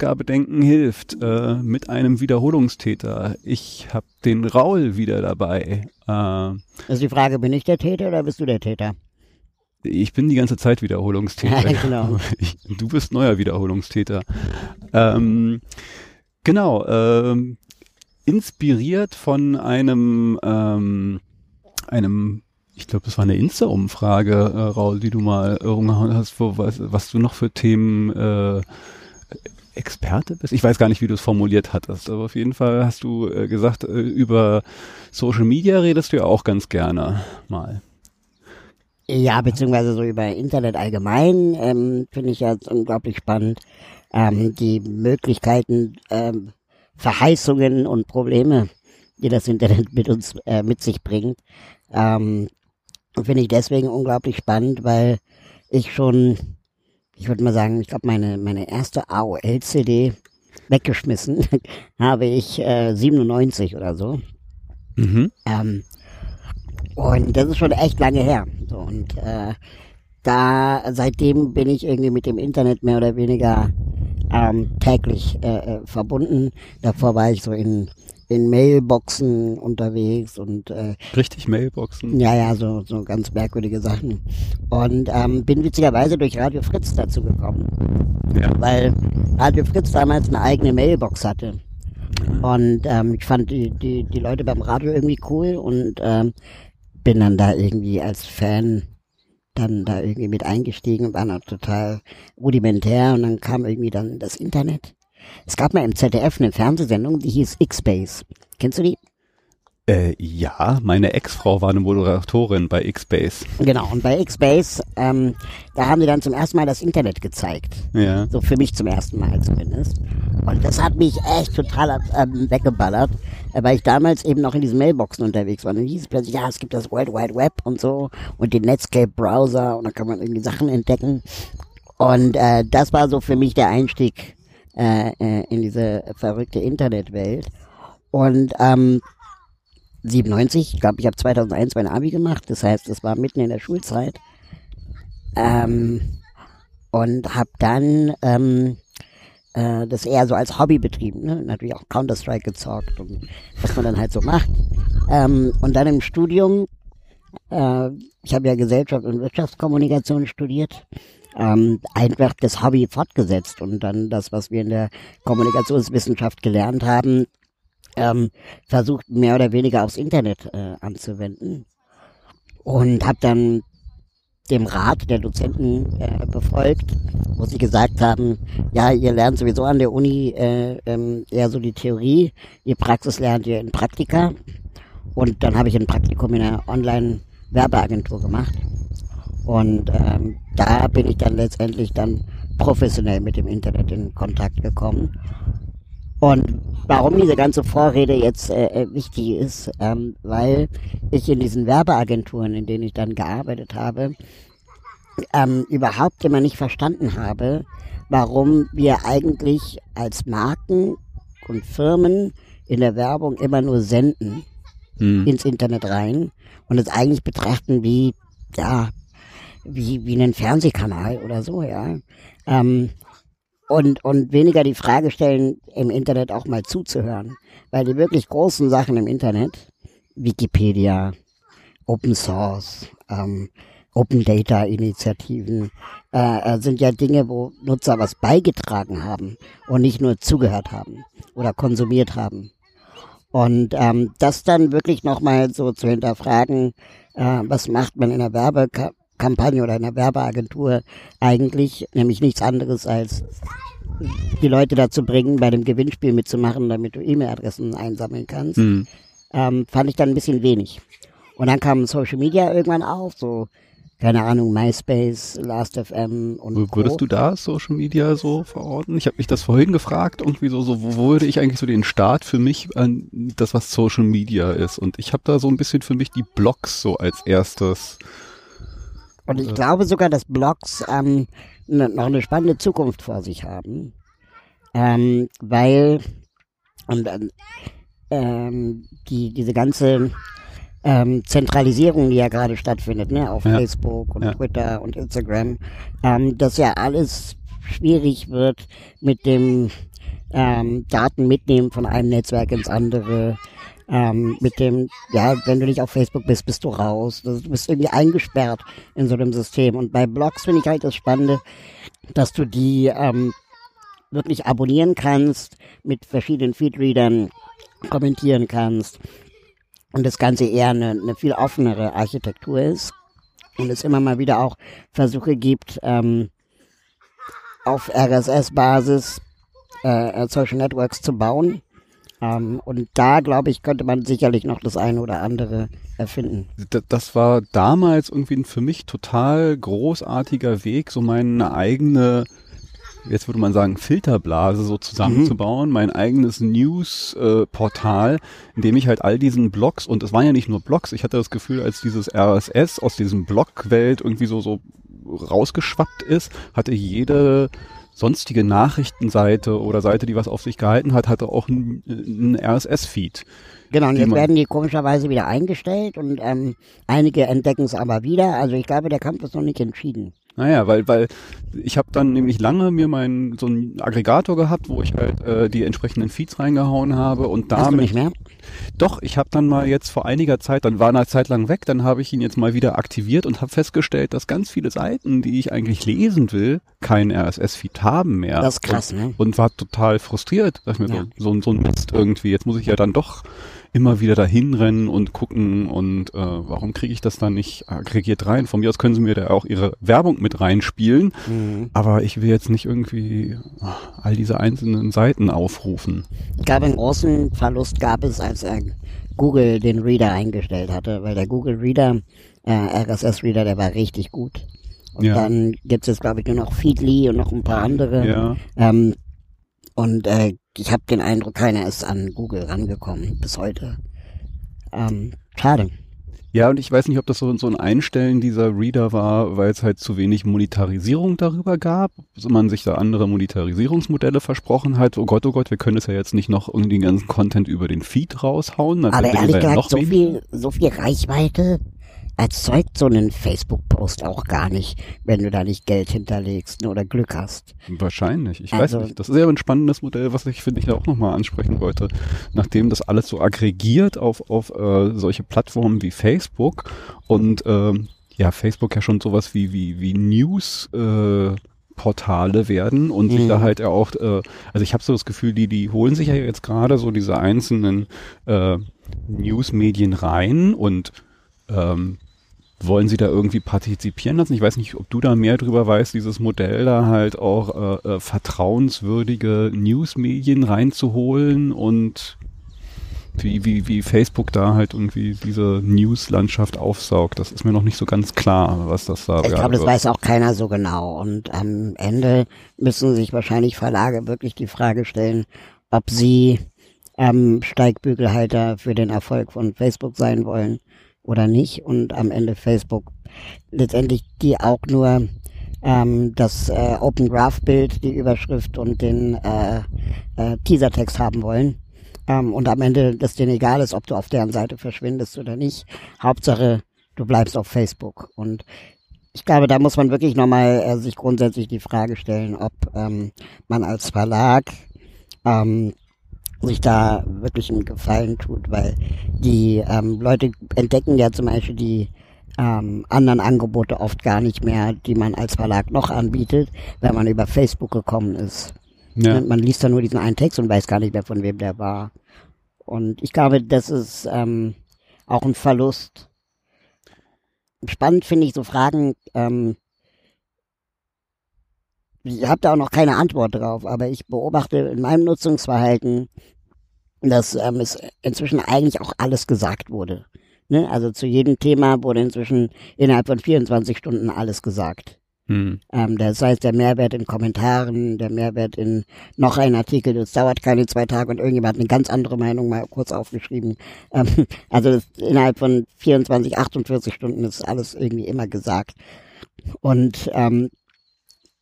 Neue Ausgabe Denken hilft äh, mit einem Wiederholungstäter. Ich habe den Raul wieder dabei. Äh, ist die Frage, bin ich der Täter oder bist du der Täter? Ich bin die ganze Zeit Wiederholungstäter. genau. Ich, du bist neuer Wiederholungstäter. Ähm, genau. Ähm, inspiriert von einem, ähm, einem ich glaube, das war eine Insta-Umfrage, äh, Raul, die du mal rumgehauen hast, wo, was, was du noch für Themen äh, Experte bist. Ich weiß gar nicht, wie du es formuliert hattest, aber auf jeden Fall hast du äh, gesagt, äh, über Social Media redest du ja auch ganz gerne mal. Ja, beziehungsweise so über Internet allgemein ähm, finde ich ja unglaublich spannend. Ähm, die Möglichkeiten, ähm, Verheißungen und Probleme, die das Internet mit uns äh, mit sich bringt, ähm, finde ich deswegen unglaublich spannend, weil ich schon ich würde mal sagen, ich glaube, meine, meine erste AOL-CD weggeschmissen habe ich äh, 97 oder so. Mhm. Ähm, und das ist schon echt lange her. So, und äh, da seitdem bin ich irgendwie mit dem Internet mehr oder weniger ähm, täglich äh, äh verbunden. Davor war ich so in in Mailboxen unterwegs und äh, richtig Mailboxen. Ja, ja, so so ganz merkwürdige Sachen. Und ähm, bin witzigerweise durch Radio Fritz dazu gekommen, ja. weil Radio Fritz damals eine eigene Mailbox hatte. Und ähm, ich fand die die die Leute beim Radio irgendwie cool und ähm, bin dann da irgendwie als Fan dann da irgendwie mit eingestiegen, war noch total rudimentär. Und dann kam irgendwie dann das Internet es gab mal im ZDF eine Fernsehsendung, die hieß X-Base. Kennst du die? Äh, ja, meine Ex-Frau war eine Moderatorin bei X-Base. Genau, und bei X-Base, ähm, da haben die dann zum ersten Mal das Internet gezeigt. Ja. So für mich zum ersten Mal zumindest. Und das hat mich echt total ähm, weggeballert, äh, weil ich damals eben noch in diesen Mailboxen unterwegs war. Und dann hieß es plötzlich, ja, es gibt das World Wide Web und so und den Netscape-Browser und da kann man irgendwie Sachen entdecken. Und äh, das war so für mich der Einstieg äh, äh, in diese verrückte Internetwelt. Und ähm, 97, ich glaube, ich habe 2001 mein Abi gemacht, das heißt, das war mitten in der Schulzeit. Ähm, und habe dann ähm, äh, das eher so als Hobby betrieben, ne? natürlich auch Counter-Strike gezockt und was man dann halt so macht. Ähm, und dann im Studium, äh, ich habe ja Gesellschaft und Wirtschaftskommunikation studiert, ähm, einfach das Hobby fortgesetzt und dann das, was wir in der Kommunikationswissenschaft gelernt haben, ähm, versucht mehr oder weniger aufs Internet äh, anzuwenden und habe dann dem Rat der Dozenten äh, befolgt, wo sie gesagt haben, ja, ihr lernt sowieso an der Uni äh, ähm, eher so die Theorie, ihr Praxis lernt ihr in Praktika. Und dann habe ich ein Praktikum in einer Online-Werbeagentur gemacht. Und ähm, da bin ich dann letztendlich dann professionell mit dem Internet in Kontakt gekommen. Und warum diese ganze Vorrede jetzt äh, äh, wichtig ist, ähm, weil ich in diesen Werbeagenturen, in denen ich dann gearbeitet habe, ähm, überhaupt immer nicht verstanden habe, warum wir eigentlich als Marken und Firmen in der Werbung immer nur senden hm. ins Internet rein und es eigentlich betrachten wie ja wie, wie einen Fernsehkanal oder so, ja. Ähm, und, und weniger die Frage stellen, im Internet auch mal zuzuhören. Weil die wirklich großen Sachen im Internet, Wikipedia, Open Source, ähm, Open Data Initiativen, äh, äh, sind ja Dinge, wo Nutzer was beigetragen haben und nicht nur zugehört haben oder konsumiert haben. Und ähm, das dann wirklich nochmal so zu hinterfragen, äh, was macht man in der Werbe Kampagne oder einer Werbeagentur eigentlich, nämlich nichts anderes als die Leute dazu bringen, bei dem Gewinnspiel mitzumachen, damit du E-Mail-Adressen einsammeln kannst, mhm. ähm, fand ich dann ein bisschen wenig. Und dann kam Social Media irgendwann auf, so keine Ahnung, MySpace, Last.fm und Würdest Co. du da Social Media so verorten? Ich habe mich das vorhin gefragt, irgendwie so, so, wo würde ich eigentlich so den Start für mich an das, was Social Media ist? Und ich habe da so ein bisschen für mich die Blogs so als erstes. Und ich äh, glaube sogar, dass Blogs ähm, ne, noch eine spannende Zukunft vor sich haben, ähm, weil und ähm, die diese ganze ähm, Zentralisierung, die ja gerade stattfindet, ne, auf ja. Facebook und ja. Twitter und Instagram, ähm, dass ja alles schwierig wird mit dem ähm, Daten mitnehmen von einem Netzwerk ins andere. Ähm, mit dem, ja, wenn du nicht auf Facebook bist, bist du raus. Du bist irgendwie eingesperrt in so einem System. Und bei Blogs finde ich halt das Spannende, dass du die ähm, wirklich abonnieren kannst, mit verschiedenen Feedreadern kommentieren kannst und das Ganze eher eine, eine viel offenere Architektur ist und es immer mal wieder auch Versuche gibt, ähm, auf RSS-Basis äh, Social Networks zu bauen. Ähm, und da, glaube ich, könnte man sicherlich noch das eine oder andere erfinden. Das war damals irgendwie ein für mich total großartiger Weg, so meine eigene jetzt würde man sagen, Filterblase so zusammenzubauen, mhm. mein eigenes News-Portal, äh, in dem ich halt all diesen Blogs, und es waren ja nicht nur Blogs, ich hatte das Gefühl, als dieses RSS aus diesem Blog-Welt irgendwie so, so rausgeschwappt ist, hatte jede sonstige Nachrichtenseite oder Seite, die was auf sich gehalten hat, hatte auch einen RSS-Feed. Genau, und jetzt werden die komischerweise wieder eingestellt und ähm, einige entdecken es aber wieder. Also ich glaube, der Kampf ist noch nicht entschieden. Naja, weil, weil ich habe dann nämlich lange mir meinen so einen Aggregator gehabt, wo ich halt äh, die entsprechenden Feeds reingehauen habe und damit. Hast du nicht mehr? Doch, ich habe dann mal jetzt vor einiger Zeit, dann war eine Zeit lang weg, dann habe ich ihn jetzt mal wieder aktiviert und habe festgestellt, dass ganz viele Seiten, die ich eigentlich lesen will, keinen RSS-Feed haben mehr. Das ist krass, und, ne? Und war total frustriert. Dachte mir ja. so, so, so ein Mist irgendwie. Jetzt muss ich ja dann doch immer wieder dahin rennen und gucken und äh, warum kriege ich das dann nicht aggregiert rein? Von mir aus können sie mir da auch ihre Werbung mit reinspielen, mhm. aber ich will jetzt nicht irgendwie ach, all diese einzelnen Seiten aufrufen. Ich glaube, einen großen Verlust gab es, als er Google den Reader eingestellt hatte, weil der Google Reader, äh, RSS Reader, der war richtig gut. Und ja. dann gibt es jetzt, glaube ich, nur noch Feedly und noch ein paar andere. Ja. Ähm, und äh, ich habe den Eindruck, keiner ist an Google rangekommen bis heute. Ähm, schade. Ja, und ich weiß nicht, ob das so, so ein Einstellen dieser Reader war, weil es halt zu wenig Monetarisierung darüber gab, man sich da andere Monetarisierungsmodelle versprochen hat. Oh Gott, oh Gott, wir können es ja jetzt nicht noch irgendwie den ganzen Content über den Feed raushauen. Aber ehrlich gesagt, so viel, so viel Reichweite erzeugt so einen Facebook-Post auch gar nicht, wenn du da nicht Geld hinterlegst oder Glück hast. Wahrscheinlich. Ich also, weiß nicht. Das ist ja ein spannendes Modell, was ich finde ich auch nochmal ansprechen wollte. Nachdem das alles so aggregiert auf, auf äh, solche Plattformen wie Facebook und äh, ja, Facebook ja schon sowas wie, wie, wie News äh, Portale werden und mhm. sich da mhm. halt auch, äh, also ich habe so das Gefühl, die, die holen sich ja jetzt gerade so diese einzelnen äh, Newsmedien rein und ähm, wollen sie da irgendwie partizipieren lassen? Ich weiß nicht, ob du da mehr drüber weißt, dieses Modell da halt auch äh, äh, vertrauenswürdige Newsmedien reinzuholen und wie, wie, wie Facebook da halt irgendwie diese News-Landschaft aufsaugt. Das ist mir noch nicht so ganz klar, was das da Ich glaube, das weiß auch keiner so genau. Und am Ende müssen sich wahrscheinlich Verlage wirklich die Frage stellen, ob sie ähm, Steigbügelhalter für den Erfolg von Facebook sein wollen oder nicht und am Ende Facebook letztendlich die auch nur ähm, das äh, Open Graph Bild, die Überschrift und den äh, äh, Teasertext haben wollen. Ähm, und am Ende, dass denen egal ist, ob du auf deren Seite verschwindest oder nicht. Hauptsache, du bleibst auf Facebook. Und ich glaube, da muss man wirklich nochmal äh, sich grundsätzlich die Frage stellen, ob ähm, man als Verlag ähm, sich da wirklich einen Gefallen tut, weil die ähm, Leute entdecken ja zum Beispiel die ähm, anderen Angebote oft gar nicht mehr, die man als Verlag noch anbietet, wenn man über Facebook gekommen ist. Ja. Man liest da nur diesen einen Text und weiß gar nicht mehr, von wem der war. Und ich glaube, das ist ähm, auch ein Verlust. Spannend finde ich so Fragen, ähm, ich habe da auch noch keine Antwort drauf, aber ich beobachte in meinem Nutzungsverhalten, dass ähm, es inzwischen eigentlich auch alles gesagt wurde. Ne? Also zu jedem Thema wurde inzwischen innerhalb von 24 Stunden alles gesagt. Hm. Ähm, das heißt, der Mehrwert in Kommentaren, der Mehrwert in noch ein Artikel, das dauert keine zwei Tage und irgendjemand hat eine ganz andere Meinung mal kurz aufgeschrieben. Ähm, also das, innerhalb von 24, 48 Stunden ist alles irgendwie immer gesagt. Und ähm,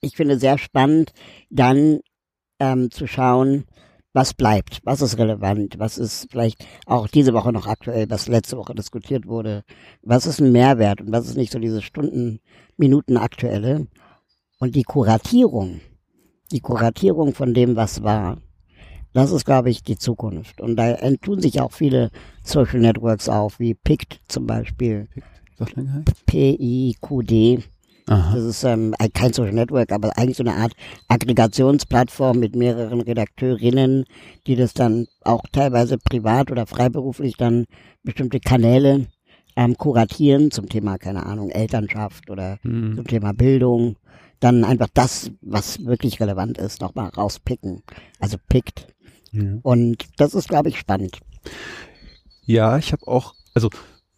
ich finde sehr spannend, dann ähm, zu schauen, was bleibt, was ist relevant, was ist vielleicht auch diese Woche noch aktuell, was letzte Woche diskutiert wurde, was ist ein Mehrwert und was ist nicht so diese Stunden, Minuten aktuelle. Und die Kuratierung, die Kuratierung von dem, was war, das ist, glaube ich, die Zukunft. Und da entun sich auch viele Social Networks auf, wie PICT zum Beispiel. P-I-Q-D. Aha. Das ist ähm, kein Social Network, aber eigentlich so eine Art Aggregationsplattform mit mehreren Redakteurinnen, die das dann auch teilweise privat oder freiberuflich dann bestimmte Kanäle ähm, kuratieren zum Thema, keine Ahnung, Elternschaft oder mhm. zum Thema Bildung. Dann einfach das, was wirklich relevant ist, nochmal rauspicken. Also pickt. Ja. Und das ist, glaube ich, spannend. Ja, ich habe auch, also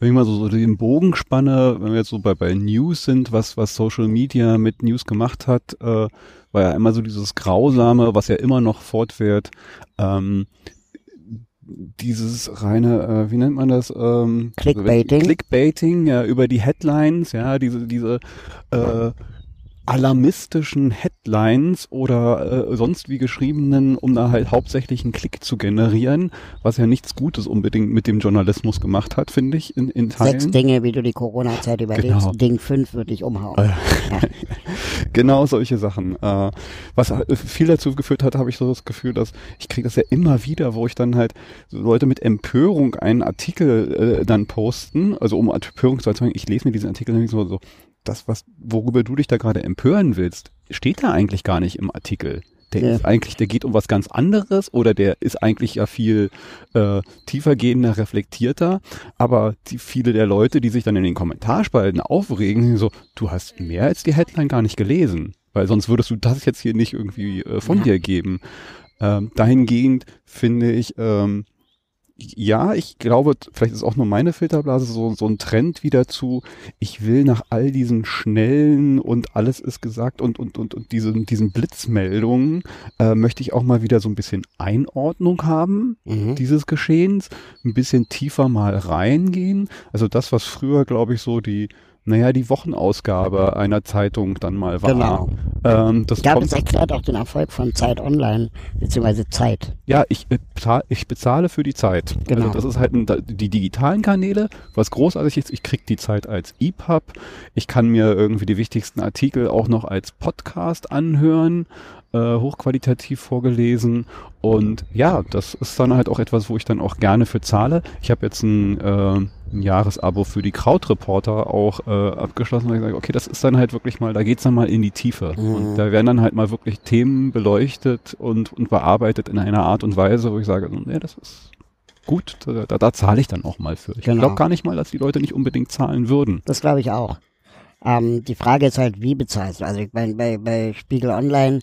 wenn ich mal so, so den Bogen spanne, wenn wir jetzt so bei, bei News sind, was, was Social Media mit News gemacht hat, äh, war ja immer so dieses Grausame, was ja immer noch fortwährt, ähm, dieses reine, äh, wie nennt man das? Ähm, Clickbaiting. Clickbaiting, ja, über die Headlines, ja, diese, diese äh, alarmistischen Headlines oder äh, sonst wie geschriebenen, um da halt hauptsächlich einen Klick zu generieren, was ja nichts Gutes unbedingt mit dem Journalismus gemacht hat, finde ich, in, in Teilen. Sechs Dinge, wie du die Corona-Zeit überlebst. Genau. Ding fünf würde ich umhauen. ja. genau solche Sachen. Äh, was viel dazu geführt hat, habe ich so das Gefühl, dass ich kriege das ja immer wieder, wo ich dann halt Leute mit Empörung einen Artikel äh, dann posten, also um Empörung zu erzeugen, ich lese mir diesen Artikel nämlich so, so das, was, worüber du dich da gerade empören willst, steht da eigentlich gar nicht im Artikel. Der ja. ist eigentlich, der geht um was ganz anderes oder der ist eigentlich ja viel äh, tiefergehender, reflektierter. Aber die viele der Leute, die sich dann in den Kommentarspalten aufregen, so, du hast mehr als die Headline gar nicht gelesen. Weil sonst würdest du das jetzt hier nicht irgendwie äh, von ja. dir geben. Ähm, dahingehend finde ich, ähm, ja, ich glaube, vielleicht ist auch nur meine Filterblase so, so ein Trend wieder zu, ich will nach all diesen schnellen und alles ist gesagt und, und, und, und diesen, diesen Blitzmeldungen, äh, möchte ich auch mal wieder so ein bisschen Einordnung haben, mhm. dieses Geschehens, ein bisschen tiefer mal reingehen. Also das, was früher, glaube ich, so die, naja, die Wochenausgabe einer Zeitung dann mal war. Genau. Ähm, das glaube, es erklärt auch den Erfolg von Zeit Online, beziehungsweise Zeit. Ja, ich, bezahle, ich bezahle für die Zeit. Also genau. Also das ist halt ein, die digitalen Kanäle, was großartig ist, ich kriege die Zeit als EPUB, ich kann mir irgendwie die wichtigsten Artikel auch noch als Podcast anhören, äh, hochqualitativ vorgelesen und ja, das ist dann halt auch etwas, wo ich dann auch gerne für zahle. Ich habe jetzt ein äh, ein Jahresabo für die Krautreporter auch äh, abgeschlossen und gesagt, okay, das ist dann halt wirklich mal, da geht's dann mal in die Tiefe. Mhm. Und da werden dann halt mal wirklich Themen beleuchtet und, und bearbeitet in einer Art und Weise, wo ich sage, nee, das ist gut, da, da, da zahle ich dann auch mal für. Ich genau. glaube gar nicht mal, dass die Leute nicht unbedingt zahlen würden. Das glaube ich auch. Ähm, die Frage ist halt, wie bezahlst du? Also ich meine, bei, bei Spiegel Online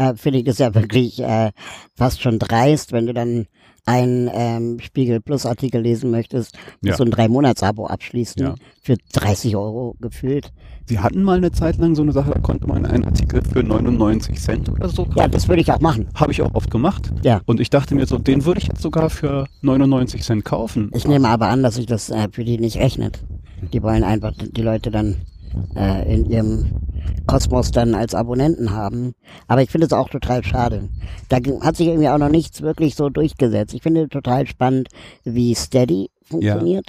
äh, finde ich das ja wirklich äh, fast schon dreist, wenn du dann ein ähm, Spiegel Plus Artikel lesen möchtest, ja. du ein drei Monats Abo abschließen ja. für 30 Euro gefühlt. Sie hatten mal eine Zeit lang so eine Sache, da konnte man einen Artikel für 99 Cent oder so kaufen. Ja, das würde ich auch machen. Habe ich auch oft gemacht. Ja. Und ich dachte mir so, den würde ich jetzt sogar für 99 Cent kaufen. Ich nehme aber an, dass sich das äh, für die nicht rechnet. Die wollen einfach die Leute dann äh, in ihrem Kosmos dann als Abonnenten haben. Aber ich finde es auch total schade. Da hat sich irgendwie auch noch nichts wirklich so durchgesetzt. Ich finde total spannend, wie Steady funktioniert.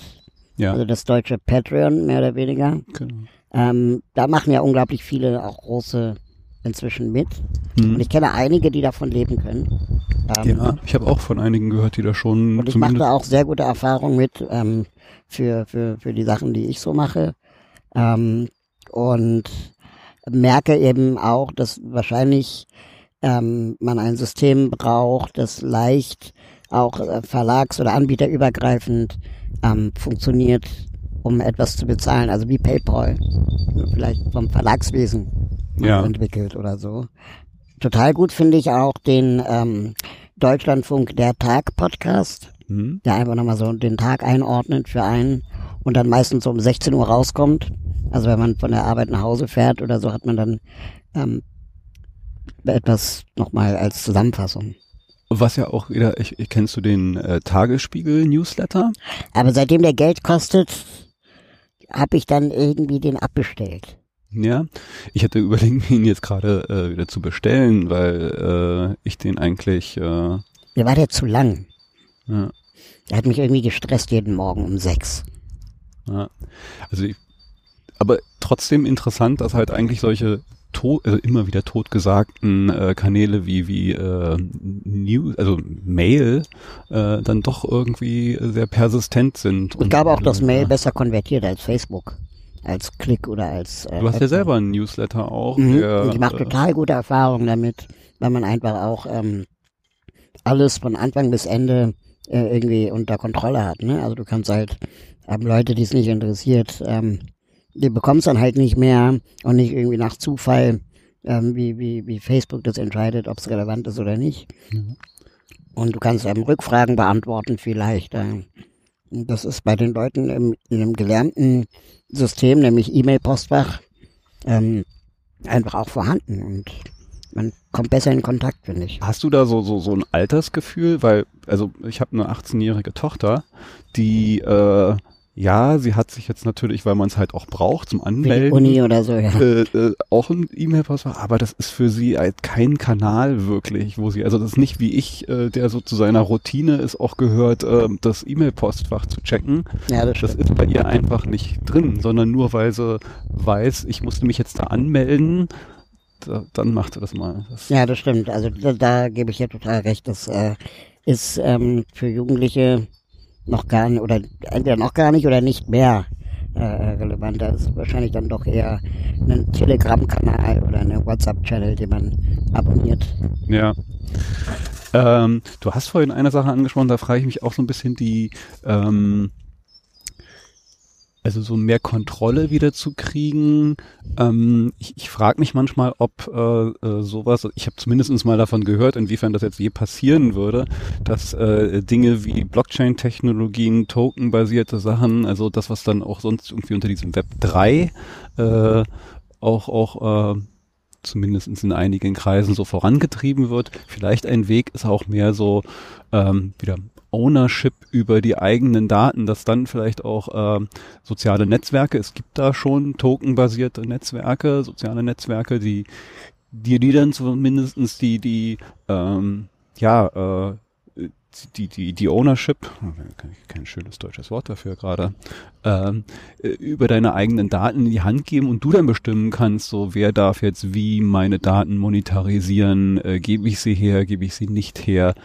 Ja. ja. Also das deutsche Patreon, mehr oder weniger. Genau. Ähm, da machen ja unglaublich viele auch große inzwischen mit. Mhm. Und ich kenne einige, die davon leben können. Ähm, ja, ich habe auch von einigen gehört, die da schon. Und ich mache da auch sehr gute Erfahrungen mit ähm, für, für, für die Sachen, die ich so mache. Ähm, und merke eben auch, dass wahrscheinlich ähm, man ein System braucht, das leicht auch äh, verlags- oder anbieterübergreifend ähm, funktioniert, um etwas zu bezahlen, also wie PayPal, vielleicht vom Verlagswesen ja. entwickelt oder so. Total gut finde ich auch den ähm, Deutschlandfunk Der Tag Podcast, mhm. der einfach nochmal so den Tag einordnet für einen und dann meistens so um 16 Uhr rauskommt. Also wenn man von der Arbeit nach Hause fährt oder so, hat man dann ähm, etwas nochmal als Zusammenfassung. Was ja auch wieder, ich, ich kennst du den äh, Tagesspiegel-Newsletter? Aber seitdem der Geld kostet, habe ich dann irgendwie den abbestellt. Ja, ich hatte überlegt, ihn jetzt gerade äh, wieder zu bestellen, weil äh, ich den eigentlich. Äh, Mir war der zu lang. Ja. Er hat mich irgendwie gestresst jeden Morgen um sechs. Ja. Also ich, aber trotzdem interessant, dass halt eigentlich solche tot, also immer wieder totgesagten äh, Kanäle wie wie äh, News, also Mail, äh, dann doch irgendwie sehr persistent sind. Ich glaube auch, dass Mail besser konvertiert als Facebook als Klick oder als. Äh, du hast ja selber einen Newsletter auch. Mhm. Der, und ich mache äh, total gute Erfahrungen damit, weil man einfach auch ähm, alles von Anfang bis Ende äh, irgendwie unter Kontrolle hat. Ne? Also du kannst halt ähm, Leute, die es nicht interessiert, ähm, die bekommst dann halt nicht mehr und nicht irgendwie nach Zufall, ähm, wie, wie, wie Facebook das entscheidet, ob es relevant ist oder nicht. Mhm. Und du kannst ähm, Rückfragen beantworten vielleicht. Äh, das ist bei den Leuten im, in einem gelernten System, nämlich E-Mail-Postfach, ähm, einfach auch vorhanden und man kommt besser in Kontakt, finde ich. Hast du da so, so, so ein Altersgefühl? Weil, also ich habe eine 18-jährige Tochter, die äh, ja, sie hat sich jetzt natürlich, weil man es halt auch braucht zum Anmelden. Uni oder so, ja. Äh, äh, auch ein E-Mail-Postfach, aber das ist für sie halt kein Kanal wirklich, wo sie, also das ist nicht wie ich, äh, der so zu seiner Routine ist, auch gehört, äh, das E-Mail-Postfach zu checken. Ja, das, das ist bei ihr einfach nicht drin, sondern nur weil sie weiß, ich musste mich jetzt da anmelden, da, dann macht sie das mal. Das ja, das stimmt. Also da, da gebe ich ja total recht. Das äh, ist ähm, für Jugendliche noch gar nicht, oder entweder noch gar nicht oder nicht mehr äh, relevant. Das ist wahrscheinlich dann doch eher ein Telegram-Kanal oder eine WhatsApp-Channel, den man abonniert. Ja. Ähm, du hast vorhin eine Sache angesprochen, da frage ich mich auch so ein bisschen die, ähm, also so mehr Kontrolle wieder zu kriegen. Ähm, ich ich frage mich manchmal, ob äh, äh, sowas, ich habe zumindest mal davon gehört, inwiefern das jetzt je passieren würde, dass äh, Dinge wie Blockchain-Technologien, Token-basierte Sachen, also das, was dann auch sonst irgendwie unter diesem Web 3 äh, auch, auch äh, zumindest in einigen Kreisen so vorangetrieben wird. Vielleicht ein Weg ist auch mehr so ähm, wieder Ownership über die eigenen Daten, dass dann vielleicht auch äh, soziale Netzwerke, es gibt da schon tokenbasierte Netzwerke, soziale Netzwerke, die die, die dann zumindestens die, die, ähm, ja, äh, die, die, die Ownership, kein schönes deutsches Wort dafür gerade, ähm, äh, über deine eigenen Daten in die Hand geben und du dann bestimmen kannst, so wer darf jetzt wie meine Daten monetarisieren, äh, gebe ich sie her, gebe ich sie nicht her.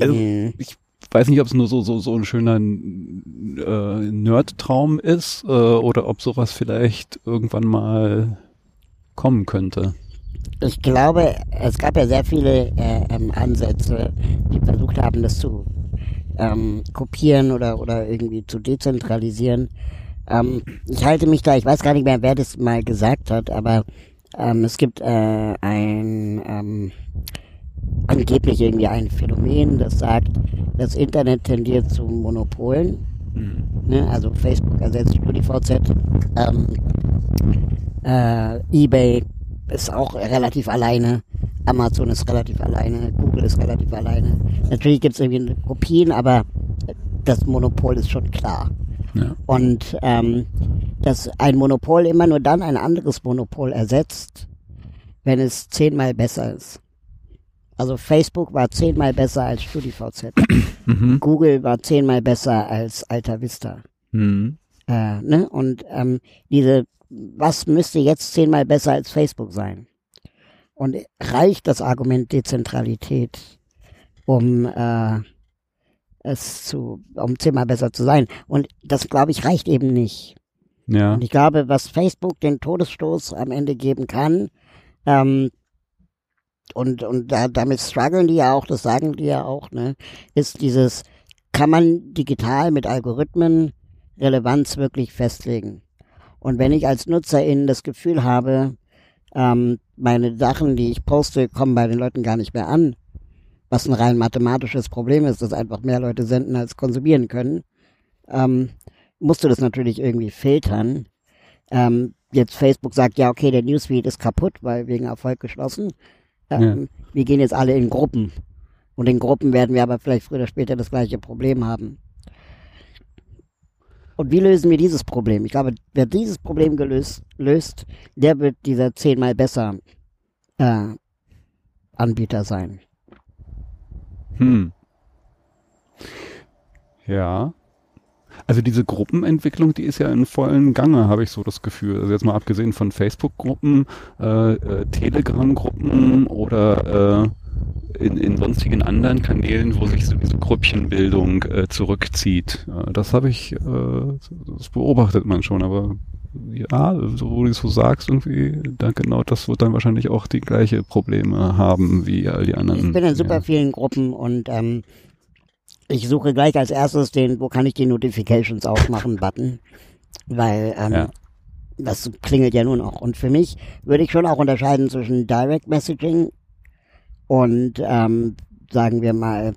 Also, mhm. ich weiß nicht, ob es nur so, so, so ein schöner äh, Nerd-Traum ist äh, oder ob sowas vielleicht irgendwann mal kommen könnte. Ich glaube, es gab ja sehr viele äh, ähm, Ansätze, die versucht haben, das zu ähm, kopieren oder, oder irgendwie zu dezentralisieren. Ähm, ich halte mich da, ich weiß gar nicht mehr, wer das mal gesagt hat, aber ähm, es gibt äh, ein ähm, angeblich irgendwie ein Phänomen, das sagt, das Internet tendiert zu Monopolen. Mhm. Ne? Also Facebook ersetzt StudiVZ. Ähm, äh, eBay ist auch relativ alleine. Amazon ist relativ alleine. Google ist relativ alleine. Natürlich gibt es irgendwie Kopien, aber das Monopol ist schon klar. Ja. Und ähm, dass ein Monopol immer nur dann ein anderes Monopol ersetzt, wenn es zehnmal besser ist. Also Facebook war zehnmal besser als StudiVZ. Mhm. Google war zehnmal besser als Alta Vista. Mhm. Äh, ne? Und ähm, diese, was müsste jetzt zehnmal besser als Facebook sein? Und reicht das Argument Dezentralität, um äh, es zu, um zehnmal besser zu sein? Und das, glaube ich, reicht eben nicht. Ja. Und ich glaube, was Facebook den Todesstoß am Ende geben kann, ähm, und, und da, damit strugglen die ja auch, das sagen die ja auch, ne, ist dieses, kann man digital mit Algorithmen Relevanz wirklich festlegen. Und wenn ich als Nutzerin das Gefühl habe, ähm, meine Sachen, die ich poste, kommen bei den Leuten gar nicht mehr an, was ein rein mathematisches Problem ist, dass einfach mehr Leute senden als konsumieren können, ähm, musst du das natürlich irgendwie filtern. Ähm, jetzt Facebook sagt, ja, okay, der Newsfeed ist kaputt, weil wegen Erfolg geschlossen. Ähm, ja. Wir gehen jetzt alle in Gruppen. Und in Gruppen werden wir aber vielleicht früher oder später das gleiche Problem haben. Und wie lösen wir dieses Problem? Ich glaube, wer dieses Problem gelöst, löst, der wird dieser zehnmal besser äh, Anbieter sein. Hm. Ja. Also diese Gruppenentwicklung, die ist ja in vollen Gange, habe ich so das Gefühl. Also jetzt mal abgesehen von Facebook-Gruppen, äh, äh, Telegram-Gruppen oder äh, in, in sonstigen anderen Kanälen, wo sich so diese Grüppchenbildung äh, zurückzieht. Äh, das habe ich, äh, das beobachtet man schon, aber ja, so wo du es so sagst, irgendwie, dann genau das wird dann wahrscheinlich auch die gleiche Probleme haben wie all die anderen. Ich bin in super ja. vielen Gruppen und ähm, ich suche gleich als erstes den, wo kann ich die Notifications aufmachen, Button. Weil ähm, ja. das klingelt ja nun auch. Und für mich würde ich schon auch unterscheiden zwischen Direct Messaging und ähm, sagen wir mal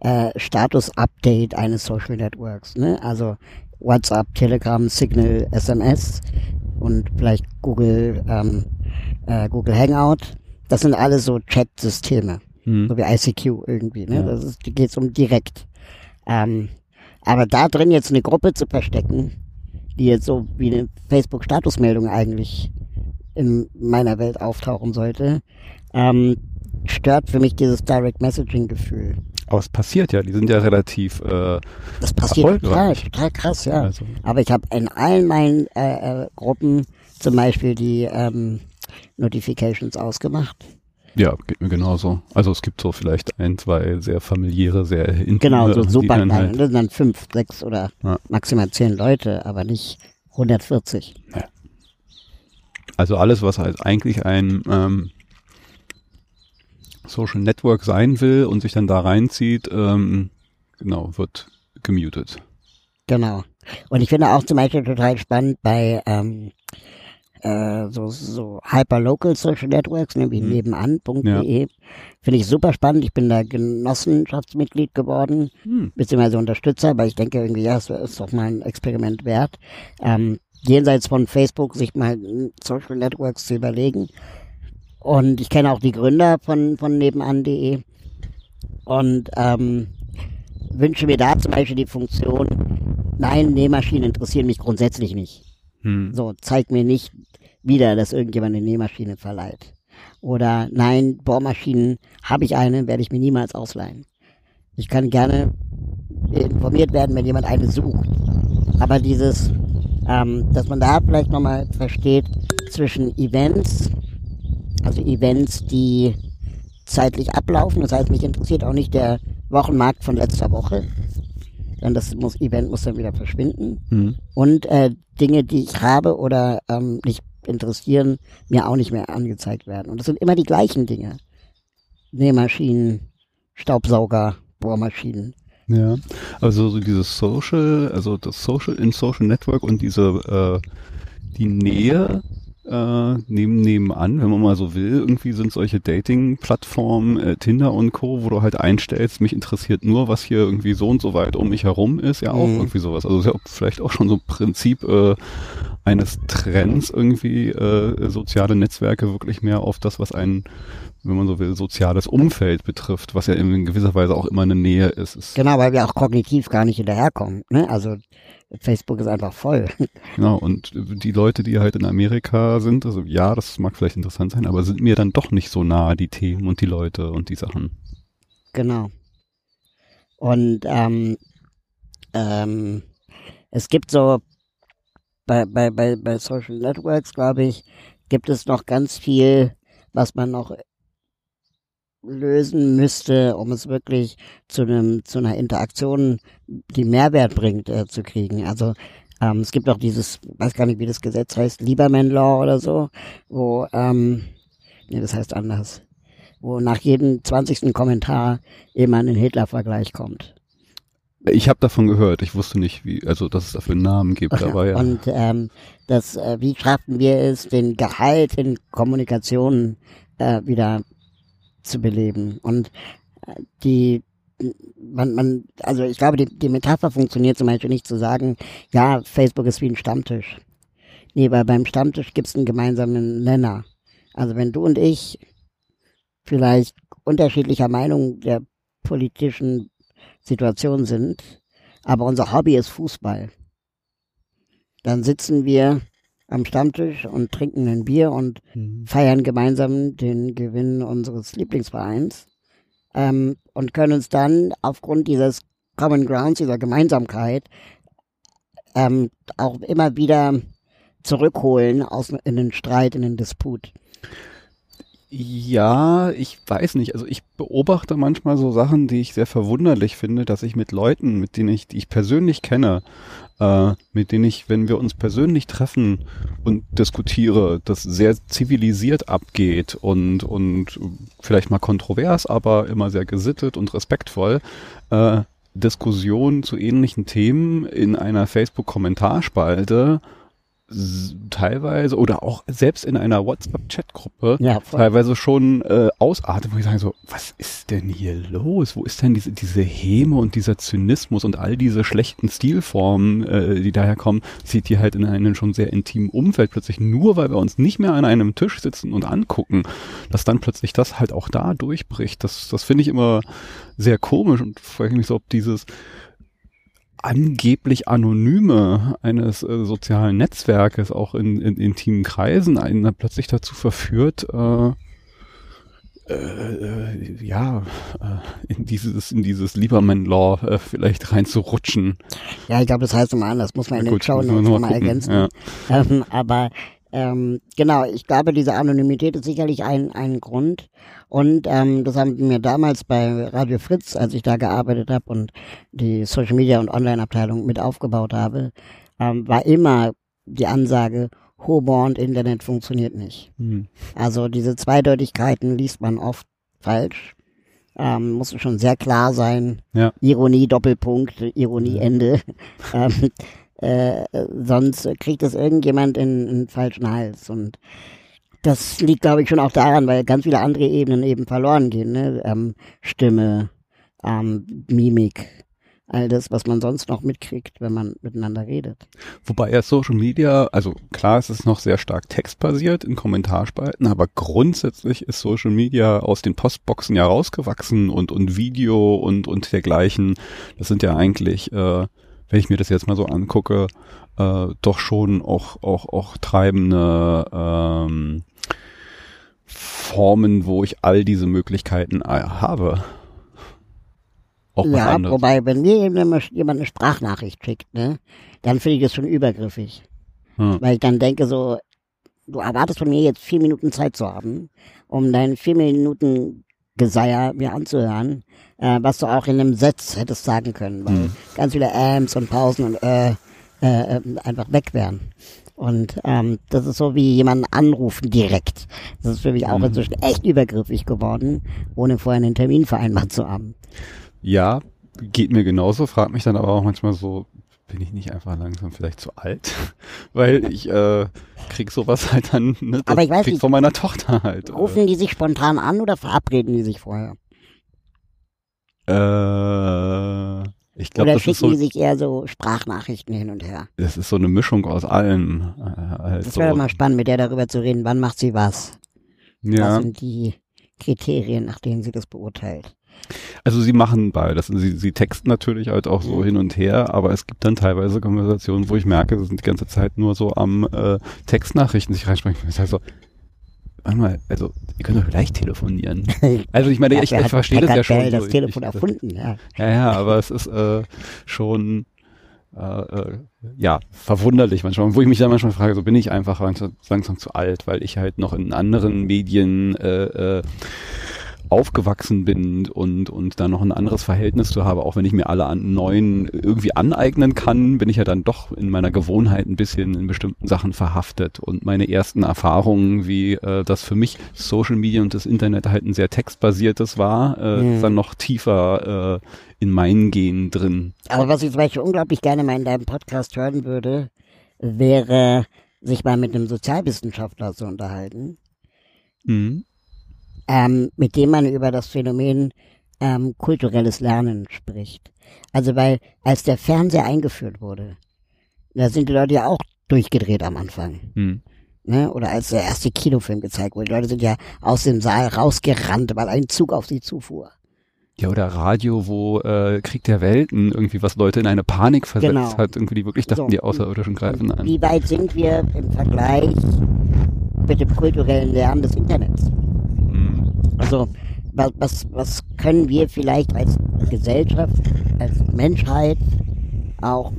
äh, Status-Update eines Social Networks. Ne? Also WhatsApp, Telegram, Signal, SMS und vielleicht Google, ähm, äh, Google Hangout. Das sind alles so Chat-Systeme. Hm. So wie ICQ irgendwie, ne? Ja. Das ist, geht's um direkt. Ähm, aber da drin jetzt eine Gruppe zu verstecken, die jetzt so wie eine Facebook-Statusmeldung eigentlich in meiner Welt auftauchen sollte, ähm, stört für mich dieses Direct Messaging-Gefühl. Aber es passiert ja, die sind ja relativ äh, Das passiert total, total krass, ja. Also. Aber ich habe in allen meinen äh, äh, Gruppen zum Beispiel die ähm, Notifications ausgemacht. Ja, geht mir genauso. Also es gibt so vielleicht ein, zwei sehr familiäre, sehr intime. Genau, so super klein. Halt, das sind dann fünf, sechs oder ja. maximal zehn Leute, aber nicht 140. Ja. Also alles, was halt eigentlich ein ähm, Social Network sein will und sich dann da reinzieht, ähm, genau, wird gemutet. Genau. Und ich finde auch zum Beispiel total spannend bei ähm, äh, so, so Hyperlocal Social Networks, ne, wie mhm. nebenan.de. Ja. Finde ich super spannend. Ich bin da Genossenschaftsmitglied geworden, mhm. beziehungsweise Unterstützer, aber ich denke irgendwie, ja, es ist doch mal ein Experiment wert. Ähm, jenseits von Facebook sich mal Social Networks zu überlegen. Und ich kenne auch die Gründer von, von nebenan.de und ähm, wünsche mir da zum Beispiel die Funktion, nein, Nähmaschinen interessieren mich grundsätzlich nicht. Hm. So, zeig mir nicht wieder, dass irgendjemand eine Nähmaschine verleiht. Oder nein, Bohrmaschinen habe ich eine, werde ich mir niemals ausleihen. Ich kann gerne informiert werden, wenn jemand eine sucht. Aber dieses, ähm, dass man da vielleicht nochmal versteht zwischen Events also Events, die zeitlich ablaufen. Das heißt, mich interessiert auch nicht der Wochenmarkt von letzter Woche. Denn das muss, Event muss dann wieder verschwinden. Mhm. Und äh, Dinge, die ich habe oder ähm, nicht interessieren, mir auch nicht mehr angezeigt werden. Und das sind immer die gleichen Dinge. Nähmaschinen, Staubsauger, Bohrmaschinen. Ja, also so dieses Social, also das Social in Social Network und diese äh, die Nähe äh, neben nebenan, wenn man mal so will. Irgendwie sind solche Dating-Plattformen, äh, Tinder und Co., wo du halt einstellst, mich interessiert nur, was hier irgendwie so und so weit um mich herum ist, ja auch mhm. irgendwie sowas. Also ist ja vielleicht auch schon so ein Prinzip äh, eines Trends irgendwie, äh, soziale Netzwerke wirklich mehr auf das, was einen wenn man so will, soziales Umfeld betrifft, was ja in gewisser Weise auch immer eine Nähe ist. ist genau, weil wir auch kognitiv gar nicht hinterherkommen. Ne? Also Facebook ist einfach voll. Genau, und die Leute, die halt in Amerika sind, also ja, das mag vielleicht interessant sein, aber sind mir dann doch nicht so nah, die Themen und die Leute und die Sachen. Genau. Und ähm, ähm, es gibt so bei, bei, bei, bei Social Networks, glaube ich, gibt es noch ganz viel, was man noch lösen müsste, um es wirklich zu einem zu einer Interaktion, die Mehrwert bringt, äh, zu kriegen. Also ähm, es gibt auch dieses, weiß gar nicht, wie das Gesetz heißt, Lieberman Law oder so, wo ähm, nee, das heißt anders, wo nach jedem zwanzigsten Kommentar immer ein Hitler-Vergleich kommt. Ich habe davon gehört. Ich wusste nicht, wie, also dass es dafür einen Namen gibt. Okay. Aber ja. Und ähm, das, äh, wie schaffen wir es, den Gehalt in Kommunikation äh, wieder zu beleben? Und äh, die man, man, also ich glaube, die, die Metapher funktioniert zum Beispiel nicht zu sagen, ja, Facebook ist wie ein Stammtisch. Nee, weil beim Stammtisch gibt es einen gemeinsamen Nenner. Also wenn du und ich vielleicht unterschiedlicher Meinung der politischen Situation sind, aber unser Hobby ist Fußball. Dann sitzen wir am Stammtisch und trinken ein Bier und mhm. feiern gemeinsam den Gewinn unseres Lieblingsvereins ähm, und können uns dann aufgrund dieses Common Grounds, dieser Gemeinsamkeit, ähm, auch immer wieder zurückholen aus, in den Streit, in den Disput. Ja, ich weiß nicht. Also ich beobachte manchmal so Sachen, die ich sehr verwunderlich finde, dass ich mit Leuten, mit denen ich, die ich persönlich kenne, äh, mit denen ich, wenn wir uns persönlich treffen und diskutiere, das sehr zivilisiert abgeht und, und vielleicht mal kontrovers, aber immer sehr gesittet und respektvoll, äh, Diskussionen zu ähnlichen Themen in einer Facebook-Kommentarspalte teilweise oder auch selbst in einer WhatsApp-Chat-Gruppe ja, teilweise schon äh, ausartet, wo ich sage so, was ist denn hier los? Wo ist denn diese, diese Häme und dieser Zynismus und all diese schlechten Stilformen, äh, die daher kommen, sieht die halt in einem schon sehr intimen Umfeld plötzlich nur, weil wir uns nicht mehr an einem Tisch sitzen und angucken, dass dann plötzlich das halt auch da durchbricht. Das, das finde ich immer sehr komisch und frage mich so, ob dieses angeblich Anonyme eines äh, sozialen Netzwerkes auch in, in intimen Kreisen einen dann plötzlich dazu verführt, äh, äh, ja, äh, in dieses, in dieses Lieberman-Law äh, vielleicht reinzurutschen. Ja, ich glaube, das heißt immer anders, muss man in den Show nochmal ergänzen. Ja. Ähm, aber ähm, genau, ich glaube, diese Anonymität ist sicherlich ein, ein Grund. Und ähm, das haben mir damals bei Radio Fritz, als ich da gearbeitet habe und die Social Media und Online-Abteilung mit aufgebaut habe, ähm, war immer die Ansage, Humor und Internet funktioniert nicht. Mhm. Also diese Zweideutigkeiten liest man oft falsch. Ähm, muss schon sehr klar sein. Ja. Ironie, Doppelpunkt, Ironie, Ende. ähm, äh, sonst kriegt es irgendjemand in, in den falschen Hals. Und das liegt, glaube ich, schon auch daran, weil ganz viele andere Ebenen eben verloren gehen. Ne? Ähm, Stimme, ähm, Mimik, all das, was man sonst noch mitkriegt, wenn man miteinander redet. Wobei ja Social Media, also klar, es ist noch sehr stark textbasiert in Kommentarspalten, aber grundsätzlich ist Social Media aus den Postboxen ja rausgewachsen und, und Video und, und dergleichen. Das sind ja eigentlich, äh, wenn ich mir das jetzt mal so angucke, äh, doch schon auch, auch, auch treibende ähm, Formen, wo ich all diese Möglichkeiten äh, habe. Auch ja, wobei, wenn mir jemand eine Sprachnachricht schickt, ne, dann finde ich das schon übergriffig. Hm. Weil ich dann denke so, du erwartest von mir jetzt vier Minuten Zeit zu haben, um deinen vier Minuten Geseier mir anzuhören, äh, was du auch in einem Satz hättest sagen können, weil hm. ganz viele Ams und Pausen und äh, äh, einfach weg wären. Und ähm, das ist so wie jemanden anrufen direkt. Das ist für mich auch mhm. inzwischen echt übergriffig geworden, ohne vorher einen Termin vereinbart zu haben. Ja, geht mir genauso, fragt mich dann aber auch manchmal so, bin ich nicht einfach langsam vielleicht zu alt? Weil ich äh, krieg sowas halt dann, ne, aber ich weiß krieg nicht, von meiner Tochter halt. Rufen äh. die sich spontan an oder verabreden die sich vorher? Äh, ich glaub, Oder das schicken ist so, die sich eher so Sprachnachrichten hin und her? Das ist so eine Mischung aus allem. Äh, halt das wäre so. mal spannend, mit der darüber zu reden, wann macht sie was? Ja. Was sind die Kriterien, nach denen sie das beurteilt? Also sie machen beides. Sie, sie texten natürlich halt auch so mhm. hin und her, aber es gibt dann teilweise Konversationen, wo ich merke, sie sind die ganze Zeit nur so am äh, Textnachrichten sich reinsprechen. Das heißt so, warte mal, also ihr könnt doch gleich telefonieren. Also ich meine, ja, ich, ich verstehe das ja schon. das so. Telefon ich, erfunden, ja. Ja, ja, aber es ist äh, schon äh, äh, ja verwunderlich manchmal, wo ich mich dann manchmal frage, so bin ich einfach langsam, langsam zu alt, weil ich halt noch in anderen Medien äh, äh, aufgewachsen bin und, und da noch ein anderes Verhältnis zu habe, auch wenn ich mir alle an, neuen irgendwie aneignen kann, bin ich ja dann doch in meiner Gewohnheit ein bisschen in bestimmten Sachen verhaftet. Und meine ersten Erfahrungen, wie äh, das für mich Social Media und das Internet halt ein sehr textbasiertes war, äh, mhm. dann noch tiefer äh, in meinen Genen drin. Aber was ich zum Beispiel unglaublich gerne mal in deinem Podcast hören würde, wäre sich mal mit einem Sozialwissenschaftler zu unterhalten. Mhm ähm, mit dem man über das Phänomen ähm, kulturelles Lernen spricht. Also weil als der Fernseher eingeführt wurde, da sind die Leute ja auch durchgedreht am Anfang. Hm. Ne? Oder als der erste Kinofilm gezeigt wurde. Die Leute sind ja aus dem Saal rausgerannt, weil ein Zug auf sie zufuhr. Ja, oder Radio, wo äh, Krieg der Welten irgendwie was Leute in eine Panik versetzt genau. hat, irgendwie die wirklich dachten, so. die Außerirdischen greifen an. Wie weit sind wir im Vergleich mit dem kulturellen Lernen des Internets? Also was, was, was können wir vielleicht als Gesellschaft, als Menschheit auch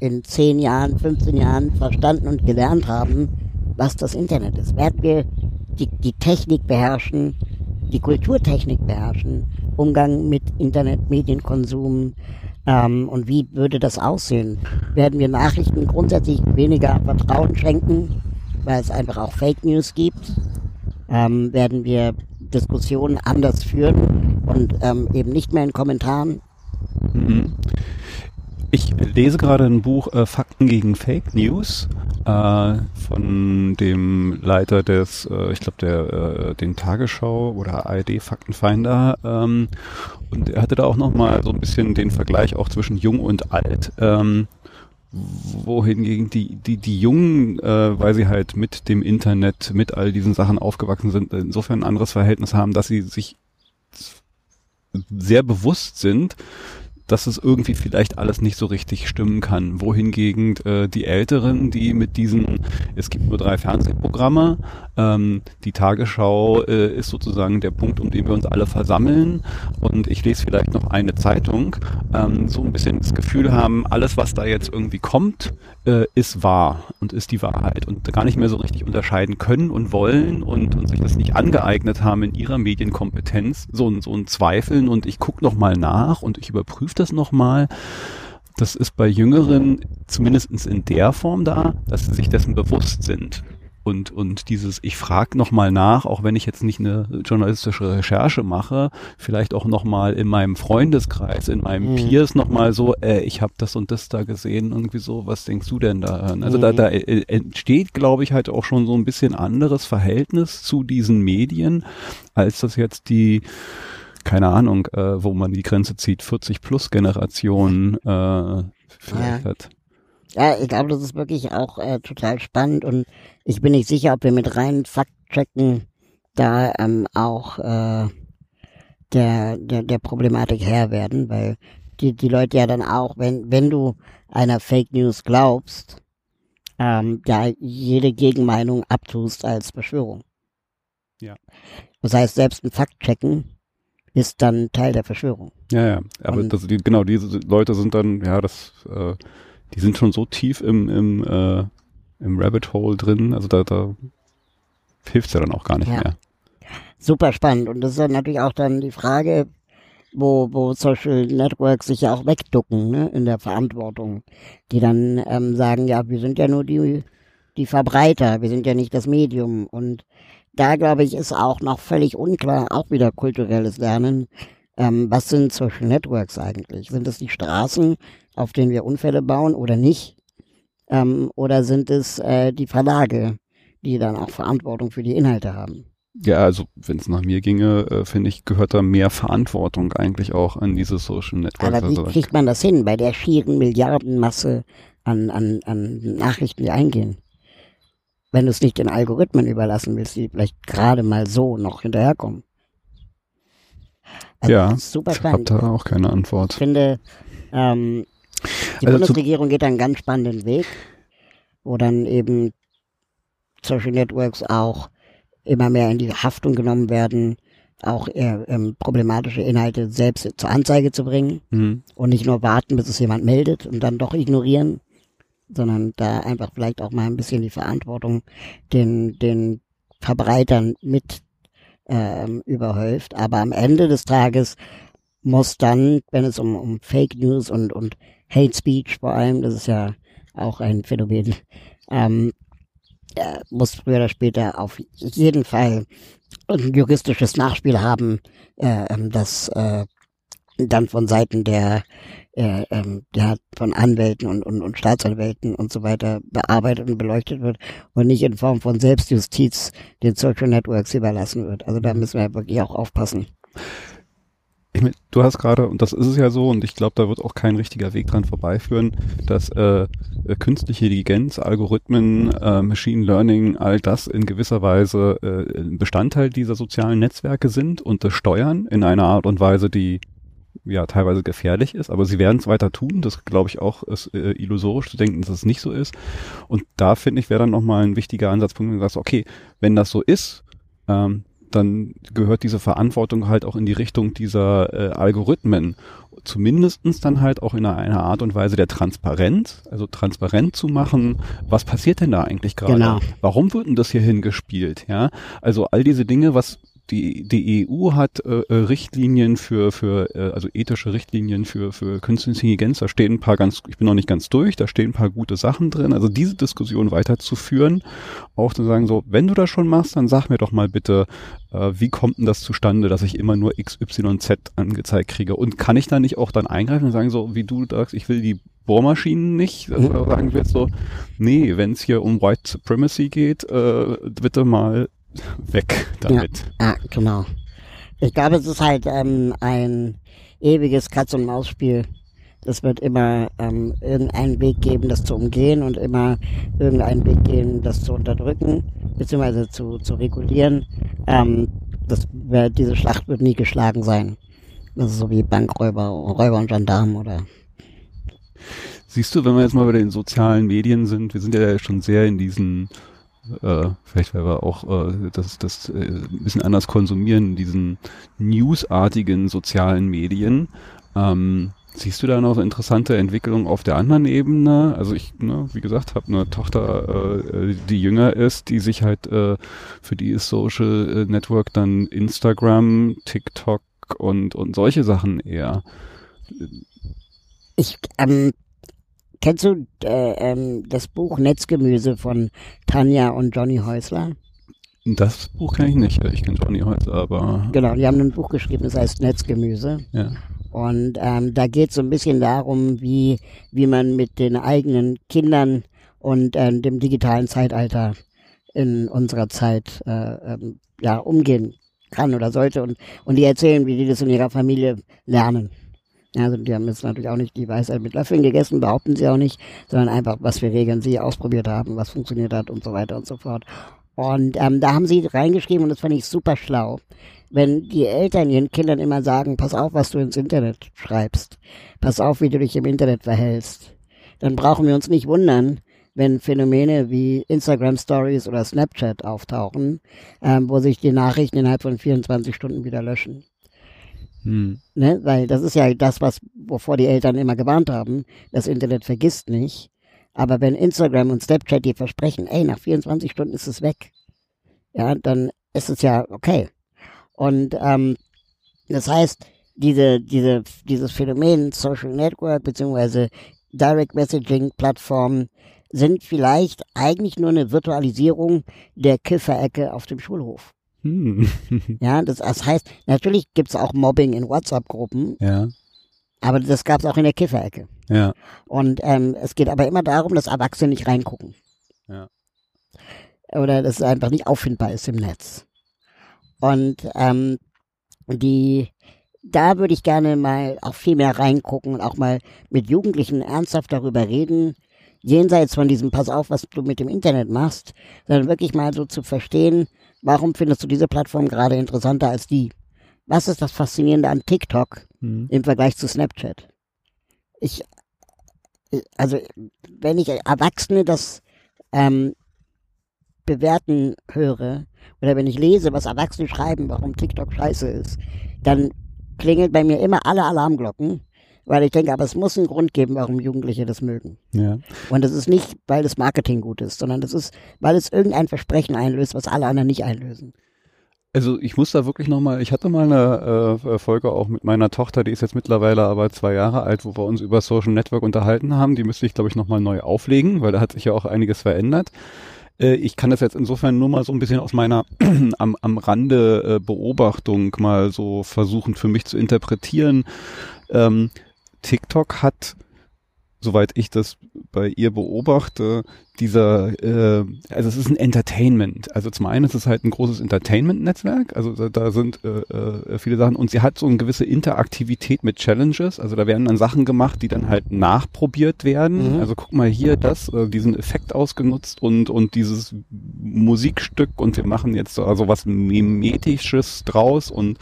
in 10 Jahren, 15 Jahren verstanden und gelernt haben, was das Internet ist? Werden wir die, die Technik beherrschen, die Kulturtechnik beherrschen, Umgang mit Internet, Medienkonsum ähm, und wie würde das aussehen? Werden wir Nachrichten grundsätzlich weniger Vertrauen schenken, weil es einfach auch Fake News gibt? Ähm, werden wir Diskussionen anders führen und ähm, eben nicht mehr in Kommentaren. Mhm. Ich lese gerade ein Buch äh, Fakten gegen Fake News äh, von dem Leiter des, äh, ich glaube, der äh, den Tagesschau oder ARD Faktenfinder ähm, und er hatte da auch noch mal so ein bisschen den Vergleich auch zwischen jung und alt. Ähm, wohingegen die, die, die Jungen, äh, weil sie halt mit dem Internet, mit all diesen Sachen aufgewachsen sind, insofern ein anderes Verhältnis haben, dass sie sich sehr bewusst sind, dass es irgendwie vielleicht alles nicht so richtig stimmen kann. Wohingegen äh, die Älteren, die mit diesen, es gibt nur drei Fernsehprogramme, ähm, die Tagesschau äh, ist sozusagen der Punkt, um den wir uns alle versammeln und ich lese vielleicht noch eine Zeitung, ähm, so ein bisschen das Gefühl haben, alles was da jetzt irgendwie kommt, äh, ist wahr und ist die Wahrheit und gar nicht mehr so richtig unterscheiden können und wollen und, und sich das nicht angeeignet haben in ihrer Medienkompetenz, so, so ein Zweifeln und ich gucke noch mal nach und ich überprüfe das nochmal. Das ist bei Jüngeren zumindestens in der Form da, dass sie sich dessen bewusst sind und und dieses ich frage noch mal nach, auch wenn ich jetzt nicht eine journalistische Recherche mache, vielleicht auch noch mal in meinem Freundeskreis, in meinem mhm. Peers noch mal so, äh, ich habe das und das da gesehen, irgendwie so, was denkst du denn da? Also mhm. da da äh, entsteht, glaube ich, halt auch schon so ein bisschen anderes Verhältnis zu diesen Medien, als das jetzt die keine Ahnung, äh, wo man die Grenze zieht, 40 plus Generationen äh, vielleicht ja. hat. Ja, ich glaube, das ist wirklich auch äh, total spannend und ich bin nicht sicher, ob wir mit reinen Faktchecken da ähm, auch äh, der, der, der Problematik Herr werden, weil die, die Leute ja dann auch, wenn, wenn du einer Fake News glaubst, ähm, da jede Gegenmeinung abtust als Verschwörung. Ja. Das heißt, selbst ein Faktchecken ist dann Teil der Verschwörung. Ja, ja. Aber das, die, genau, diese Leute sind dann, ja, das äh, die sind schon so tief im, im, äh, im Rabbit Hole drin, also da, da hilft's ja dann auch gar nicht ja. mehr. Super spannend. Und das ist dann natürlich auch dann die Frage, wo, wo Social Networks sich ja auch wegducken, ne, in der Verantwortung. Die dann ähm, sagen, ja, wir sind ja nur die, die Verbreiter, wir sind ja nicht das Medium. Und da, glaube ich, ist auch noch völlig unklar, auch wieder kulturelles Lernen. Ähm, was sind Social Networks eigentlich? Sind es die Straßen, auf denen wir Unfälle bauen oder nicht? Ähm, oder sind es äh, die Verlage, die dann auch Verantwortung für die Inhalte haben? Ja, also wenn es nach mir ginge, äh, finde ich, gehört da mehr Verantwortung eigentlich auch an diese Social Networks. Aber wie also, kriegt man das hin bei der schieren Milliardenmasse an, an, an Nachrichten, die eingehen? Wenn du es nicht den Algorithmen überlassen willst, die vielleicht gerade mal so noch hinterherkommen. Also ja, super. Ich habe da auch keine Antwort. Ich finde, ähm, die also Bundesregierung geht einen ganz spannenden Weg, wo dann eben Social Networks auch immer mehr in die Haftung genommen werden, auch eher, ähm, problematische Inhalte selbst zur Anzeige zu bringen mhm. und nicht nur warten, bis es jemand meldet und dann doch ignorieren, sondern da einfach vielleicht auch mal ein bisschen die Verantwortung den, den Verbreitern mit ähm, überhäuft. Aber am Ende des Tages muss dann, wenn es um, um Fake News und, und Hate Speech vor allem, das ist ja auch ein Phänomen, ähm, äh, muss früher oder später auf jeden Fall ein juristisches Nachspiel haben, äh, ähm, das äh, dann von Seiten der, äh, ähm, der von Anwälten und, und, und Staatsanwälten und so weiter bearbeitet und beleuchtet wird und nicht in Form von Selbstjustiz den Social Networks überlassen wird. Also da müssen wir wirklich auch aufpassen. Ich mein, du hast gerade, und das ist es ja so, und ich glaube, da wird auch kein richtiger Weg dran vorbeiführen, dass äh, äh, künstliche Intelligenz, Algorithmen, äh, Machine Learning, all das in gewisser Weise äh, Bestandteil dieser sozialen Netzwerke sind und das steuern in einer Art und Weise, die ja teilweise gefährlich ist, aber sie werden es weiter tun. Das glaube ich auch ist äh, illusorisch zu denken, dass es nicht so ist. Und da finde ich wäre dann nochmal ein wichtiger Ansatzpunkt, wenn du sagst, okay, wenn das so ist, ähm, dann gehört diese Verantwortung halt auch in die Richtung dieser äh, Algorithmen. Zumindestens dann halt auch in einer Art und Weise der Transparenz, also transparent zu machen, was passiert denn da eigentlich gerade? Genau. Warum wird denn das hier hingespielt? Ja, also all diese Dinge, was die, die EU hat äh, äh, Richtlinien für, für äh, also ethische Richtlinien für, für künstliche Intelligenz. Da stehen ein paar ganz, ich bin noch nicht ganz durch, da stehen ein paar gute Sachen drin. Also diese Diskussion weiterzuführen, auch zu sagen, so, wenn du das schon machst, dann sag mir doch mal bitte, äh, wie kommt denn das zustande, dass ich immer nur XYZ angezeigt kriege? Und kann ich da nicht auch dann eingreifen und sagen, so wie du sagst, ich will die Bohrmaschinen nicht. Also sagen wir jetzt so, nee, wenn es hier um White Supremacy geht, äh, bitte mal weg damit. Ja, ja, genau. Ich glaube, es ist halt ähm, ein ewiges Katz-und-Maus-Spiel. Es wird immer ähm, irgendeinen Weg geben, das zu umgehen und immer irgendeinen Weg geben, das zu unterdrücken, beziehungsweise zu, zu regulieren. Ähm, das, diese Schlacht wird nie geschlagen sein. Das ist so wie Bankräuber, Räuber und Gendarmen oder Siehst du, wenn wir jetzt mal bei den sozialen Medien sind, wir sind ja schon sehr in diesen äh, vielleicht weil wir auch äh, das, das äh, ein bisschen anders konsumieren, diesen newsartigen sozialen Medien. Ähm, siehst du da noch interessante Entwicklungen auf der anderen Ebene? Also ich, ne, wie gesagt, habe eine Tochter, äh, die jünger ist, die sich halt, äh, für die ist Social Network dann Instagram, TikTok und, und solche Sachen eher. Ich, ähm, Kennst du äh, ähm, das Buch Netzgemüse von Tanja und Johnny Häusler? Das Buch kenne ich nicht. Ich kenne Johnny Häusler, aber. Genau, die haben ein Buch geschrieben, das heißt Netzgemüse. Ja. Und ähm, da geht es so ein bisschen darum, wie, wie man mit den eigenen Kindern und äh, dem digitalen Zeitalter in unserer Zeit äh, ähm, ja, umgehen kann oder sollte. Und, und die erzählen, wie die das in ihrer Familie lernen. Also die haben jetzt natürlich auch nicht die Weisheit mit Löffeln gegessen, behaupten sie auch nicht, sondern einfach, was für Regeln sie ausprobiert haben, was funktioniert hat und so weiter und so fort. Und ähm, da haben sie reingeschrieben und das fand ich super schlau. Wenn die Eltern ihren Kindern immer sagen, pass auf, was du ins Internet schreibst, pass auf, wie du dich im Internet verhältst, dann brauchen wir uns nicht wundern, wenn Phänomene wie Instagram Stories oder Snapchat auftauchen, ähm, wo sich die Nachrichten innerhalb von 24 Stunden wieder löschen. Hm. Ne? Weil das ist ja das, was, wovor die Eltern immer gewarnt haben. Das Internet vergisst nicht. Aber wenn Instagram und Snapchat dir versprechen, ey, nach 24 Stunden ist es weg, ja, dann ist es ja okay. Und ähm, das heißt, diese, diese, dieses Phänomen Social Network beziehungsweise Direct Messaging Plattformen sind vielleicht eigentlich nur eine Virtualisierung der Kifferecke auf dem Schulhof. Hm. ja, das, das, heißt, natürlich gibt es auch Mobbing in WhatsApp-Gruppen. Ja. Aber das gab es auch in der Kifferecke. Ja. Und ähm, es geht aber immer darum, dass Erwachsene nicht reingucken. Ja. Oder dass es einfach nicht auffindbar ist im Netz. Und ähm, die, da würde ich gerne mal auch viel mehr reingucken und auch mal mit Jugendlichen ernsthaft darüber reden, jenseits von diesem Pass auf, was du mit dem Internet machst, sondern wirklich mal so zu verstehen, Warum findest du diese Plattform gerade interessanter als die? Was ist das Faszinierende an TikTok mhm. im Vergleich zu Snapchat? Ich, also, wenn ich Erwachsene das ähm, bewerten höre oder wenn ich lese, was Erwachsene schreiben, warum TikTok scheiße ist, dann klingelt bei mir immer alle Alarmglocken, weil ich denke, aber es muss einen Grund geben, warum Jugendliche das mögen. Ja. Und das ist nicht, weil das Marketing gut ist, sondern das ist, weil es irgendein Versprechen einlöst, was alle anderen nicht einlösen. Also ich muss da wirklich nochmal, ich hatte mal eine äh, Folge auch mit meiner Tochter, die ist jetzt mittlerweile aber zwei Jahre alt, wo wir uns über Social Network unterhalten haben. Die müsste ich, glaube ich, nochmal neu auflegen, weil da hat sich ja auch einiges verändert. Äh, ich kann das jetzt insofern nur mal so ein bisschen aus meiner am, am Rande äh, Beobachtung mal so versuchen für mich zu interpretieren. Ähm, TikTok hat soweit ich das bei ihr beobachte, dieser, äh, also es ist ein Entertainment. Also zum einen ist es halt ein großes Entertainment-Netzwerk, also da, da sind äh, äh, viele Sachen und sie hat so eine gewisse Interaktivität mit Challenges. Also da werden dann Sachen gemacht, die dann halt nachprobiert werden. Mhm. Also guck mal hier das, äh, diesen Effekt ausgenutzt und und dieses Musikstück und wir machen jetzt so also was Mimetisches draus und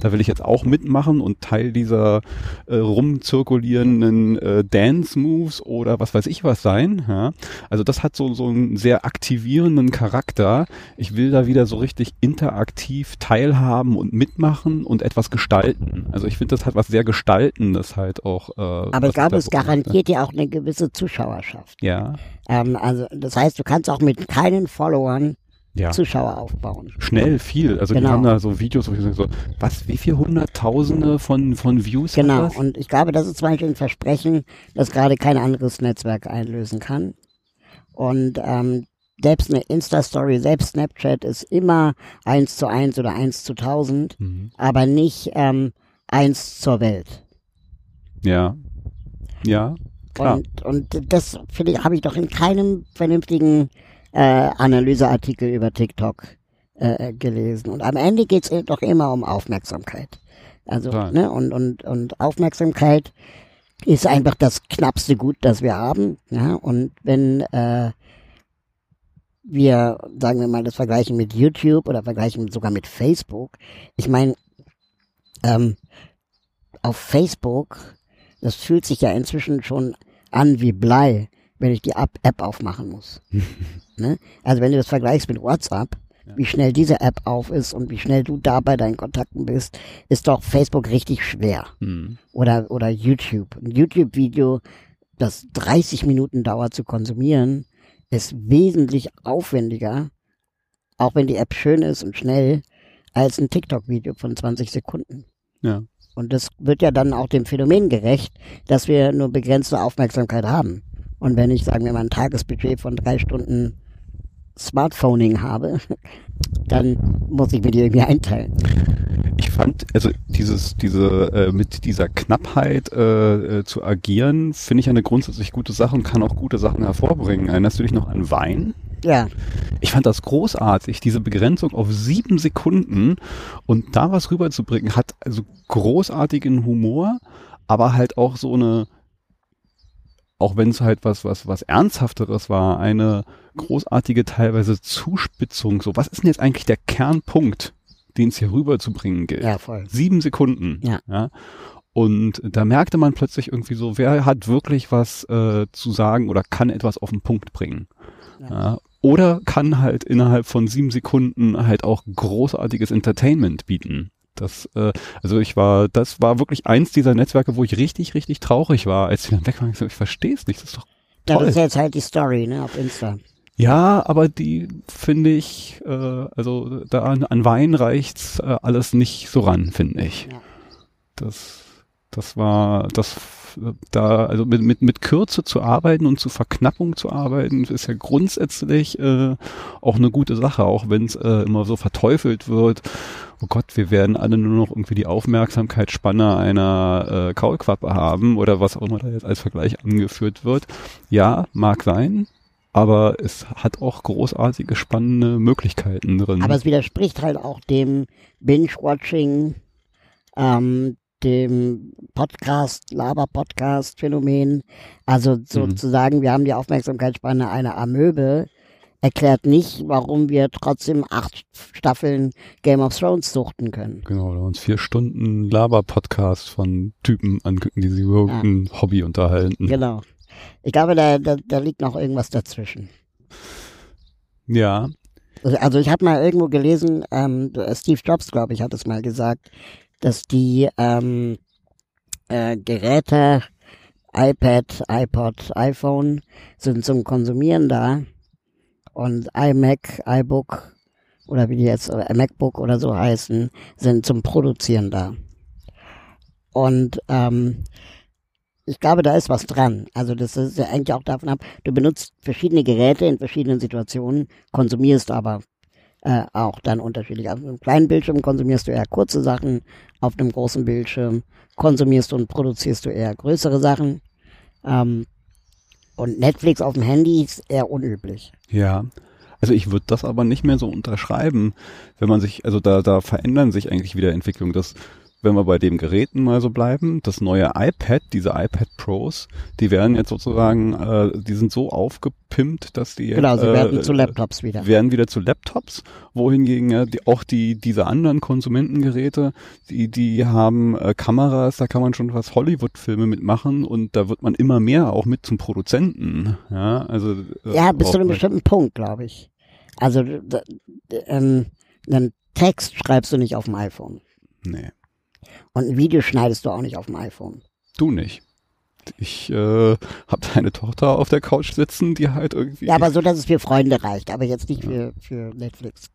da will ich jetzt auch mitmachen und Teil dieser äh, rumzirkulierenden äh, Dance-Moves oder was weiß ich was sein. Ja? Also das hat so, so einen sehr aktivierenden Charakter. Ich will da wieder so richtig interaktiv teilhaben und mitmachen und etwas gestalten. Also ich finde, das hat was sehr Gestaltendes halt auch. Äh, Aber ich glaube, es garantiert ja auch eine gewisse Zuschauerschaft. Ja. Ähm, also das heißt, du kannst auch mit keinen Followern ja. Zuschauer aufbauen. Schnell, viel. Also genau. die haben da so Videos, wo ich so, was, wie viel Hunderttausende von, von Views Genau, und ich glaube, das ist zum Beispiel ein Versprechen, das gerade kein anderes Netzwerk einlösen kann. Und ähm, selbst eine Insta-Story, selbst Snapchat ist immer eins zu eins oder eins zu tausend, mhm. aber nicht ähm, eins zur Welt. Ja. Ja. Klar. Und, und das finde ich, habe ich doch in keinem vernünftigen äh, Analyseartikel über TikTok äh, gelesen. Und am Ende geht es doch immer um Aufmerksamkeit. Also, Klar. ne, und, und, und Aufmerksamkeit ist einfach das knappste Gut, das wir haben. Ja, und wenn äh, wir, sagen wir mal, das vergleichen mit YouTube oder vergleichen sogar mit Facebook, ich meine, ähm, auf Facebook, das fühlt sich ja inzwischen schon an wie Blei, wenn ich die App aufmachen muss. ne? Also wenn du das vergleichst mit WhatsApp, wie schnell diese App auf ist und wie schnell du da bei deinen Kontakten bist, ist doch Facebook richtig schwer. Mhm. Oder, oder YouTube. Ein YouTube-Video, das 30 Minuten dauert zu konsumieren, ist wesentlich aufwendiger, auch wenn die App schön ist und schnell, als ein TikTok-Video von 20 Sekunden. Ja. Und das wird ja dann auch dem Phänomen gerecht, dass wir nur begrenzte Aufmerksamkeit haben. Und wenn ich, sagen wir mal, ein Tagesbudget von drei Stunden Smartphoning habe, dann muss ich mir die irgendwie einteilen. Ich fand, also dieses, diese, äh, mit dieser Knappheit äh, äh, zu agieren, finde ich eine grundsätzlich gute Sache und kann auch gute Sachen hervorbringen. Erinnerst du dich noch an Wein? Ja. Ich fand das großartig, diese Begrenzung auf sieben Sekunden und da was rüberzubringen, hat also großartigen Humor, aber halt auch so eine, auch wenn es halt was, was, was Ernsthafteres war, eine großartige teilweise Zuspitzung. So, was ist denn jetzt eigentlich der Kernpunkt, den es hier rüberzubringen gilt? Ja, voll. Sieben Sekunden. Ja. ja. Und da merkte man plötzlich irgendwie so, wer hat wirklich was äh, zu sagen oder kann etwas auf den Punkt bringen. Ja. ja. Oder kann halt innerhalb von sieben Sekunden halt auch großartiges Entertainment bieten. Das, äh, also ich war, das war wirklich eins dieser Netzwerke, wo ich richtig, richtig traurig war, als ich dann weg war. Ich, so, ich verstehe es nicht, das ist doch toll. Das ist jetzt halt die Story, ne, auf Insta. Ja, aber die finde ich, äh, also da an, an Wein reicht's äh, alles nicht so ran, finde ich. Ja. Das, das war, das da, also mit, mit, mit Kürze zu arbeiten und zu Verknappung zu arbeiten, ist ja grundsätzlich äh, auch eine gute Sache, auch wenn es äh, immer so verteufelt wird. Oh Gott, wir werden alle nur noch irgendwie die Aufmerksamkeitsspanne einer äh, Kaulquappe haben oder was auch immer da jetzt als Vergleich angeführt wird. Ja, mag sein, aber es hat auch großartige, spannende Möglichkeiten drin. Aber es widerspricht halt auch dem Binge-Watching, ähm, dem Podcast, Laber-Podcast-Phänomen. Also sozusagen, mhm. wir haben die Aufmerksamkeitsspanne einer Amöbe, erklärt nicht, warum wir trotzdem acht Staffeln Game of Thrones suchten können. Genau, da uns vier Stunden Laber-Podcast von Typen angucken, die sich über ja. ein Hobby unterhalten. Genau. Ich glaube, da, da, da liegt noch irgendwas dazwischen. Ja. Also, ich habe mal irgendwo gelesen, ähm, Steve Jobs, glaube ich, hat es mal gesagt, dass die ähm, äh, Geräte, iPad, iPod, iPhone sind zum Konsumieren da und iMac, iBook oder wie die jetzt äh, MacBook oder so heißen, sind zum Produzieren da. Und ähm, ich glaube, da ist was dran. Also das ist ja eigentlich auch davon ab, du benutzt verschiedene Geräte in verschiedenen Situationen, konsumierst aber äh, auch dann unterschiedlich. Auf einem kleinen Bildschirm konsumierst du eher kurze Sachen, auf einem großen Bildschirm konsumierst und produzierst du eher größere Sachen. Ähm, und Netflix auf dem Handy ist eher unüblich. Ja. Also ich würde das aber nicht mehr so unterschreiben, wenn man sich, also da, da verändern sich eigentlich wieder Entwicklungen. Das wenn wir bei dem Geräten mal so bleiben, das neue iPad, diese iPad Pros, die werden jetzt sozusagen, äh, die sind so aufgepimpt, dass die genau, sie äh, werden zu Laptops wieder. Werden wieder zu Laptops, wohingegen ja die, auch die diese anderen Konsumentengeräte, die die haben äh, Kameras, da kann man schon was Hollywood-Filme mitmachen und da wird man immer mehr auch mit zum Produzenten. Ja, also äh, ja, bis zu einem bestimmten Punkt, glaube ich. Also ähm, einen Text schreibst du nicht auf dem iPhone. Nee. Und ein Video schneidest du auch nicht auf dem iPhone. Du nicht. Ich äh, habe eine Tochter auf der Couch sitzen, die halt irgendwie. Ja, aber so, dass es für Freunde reicht, aber jetzt nicht für, für Netflix.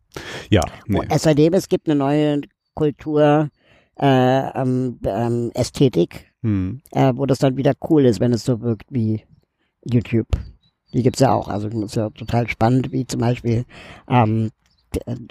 Ja. Nee. Und seitdem es gibt eine neue Kultur, äh, ähm, ähm, Ästhetik, hm. äh, wo das dann wieder cool ist, wenn es so wirkt wie YouTube. Die gibt's ja auch. Also das ist ja total spannend, wie zum Beispiel ähm,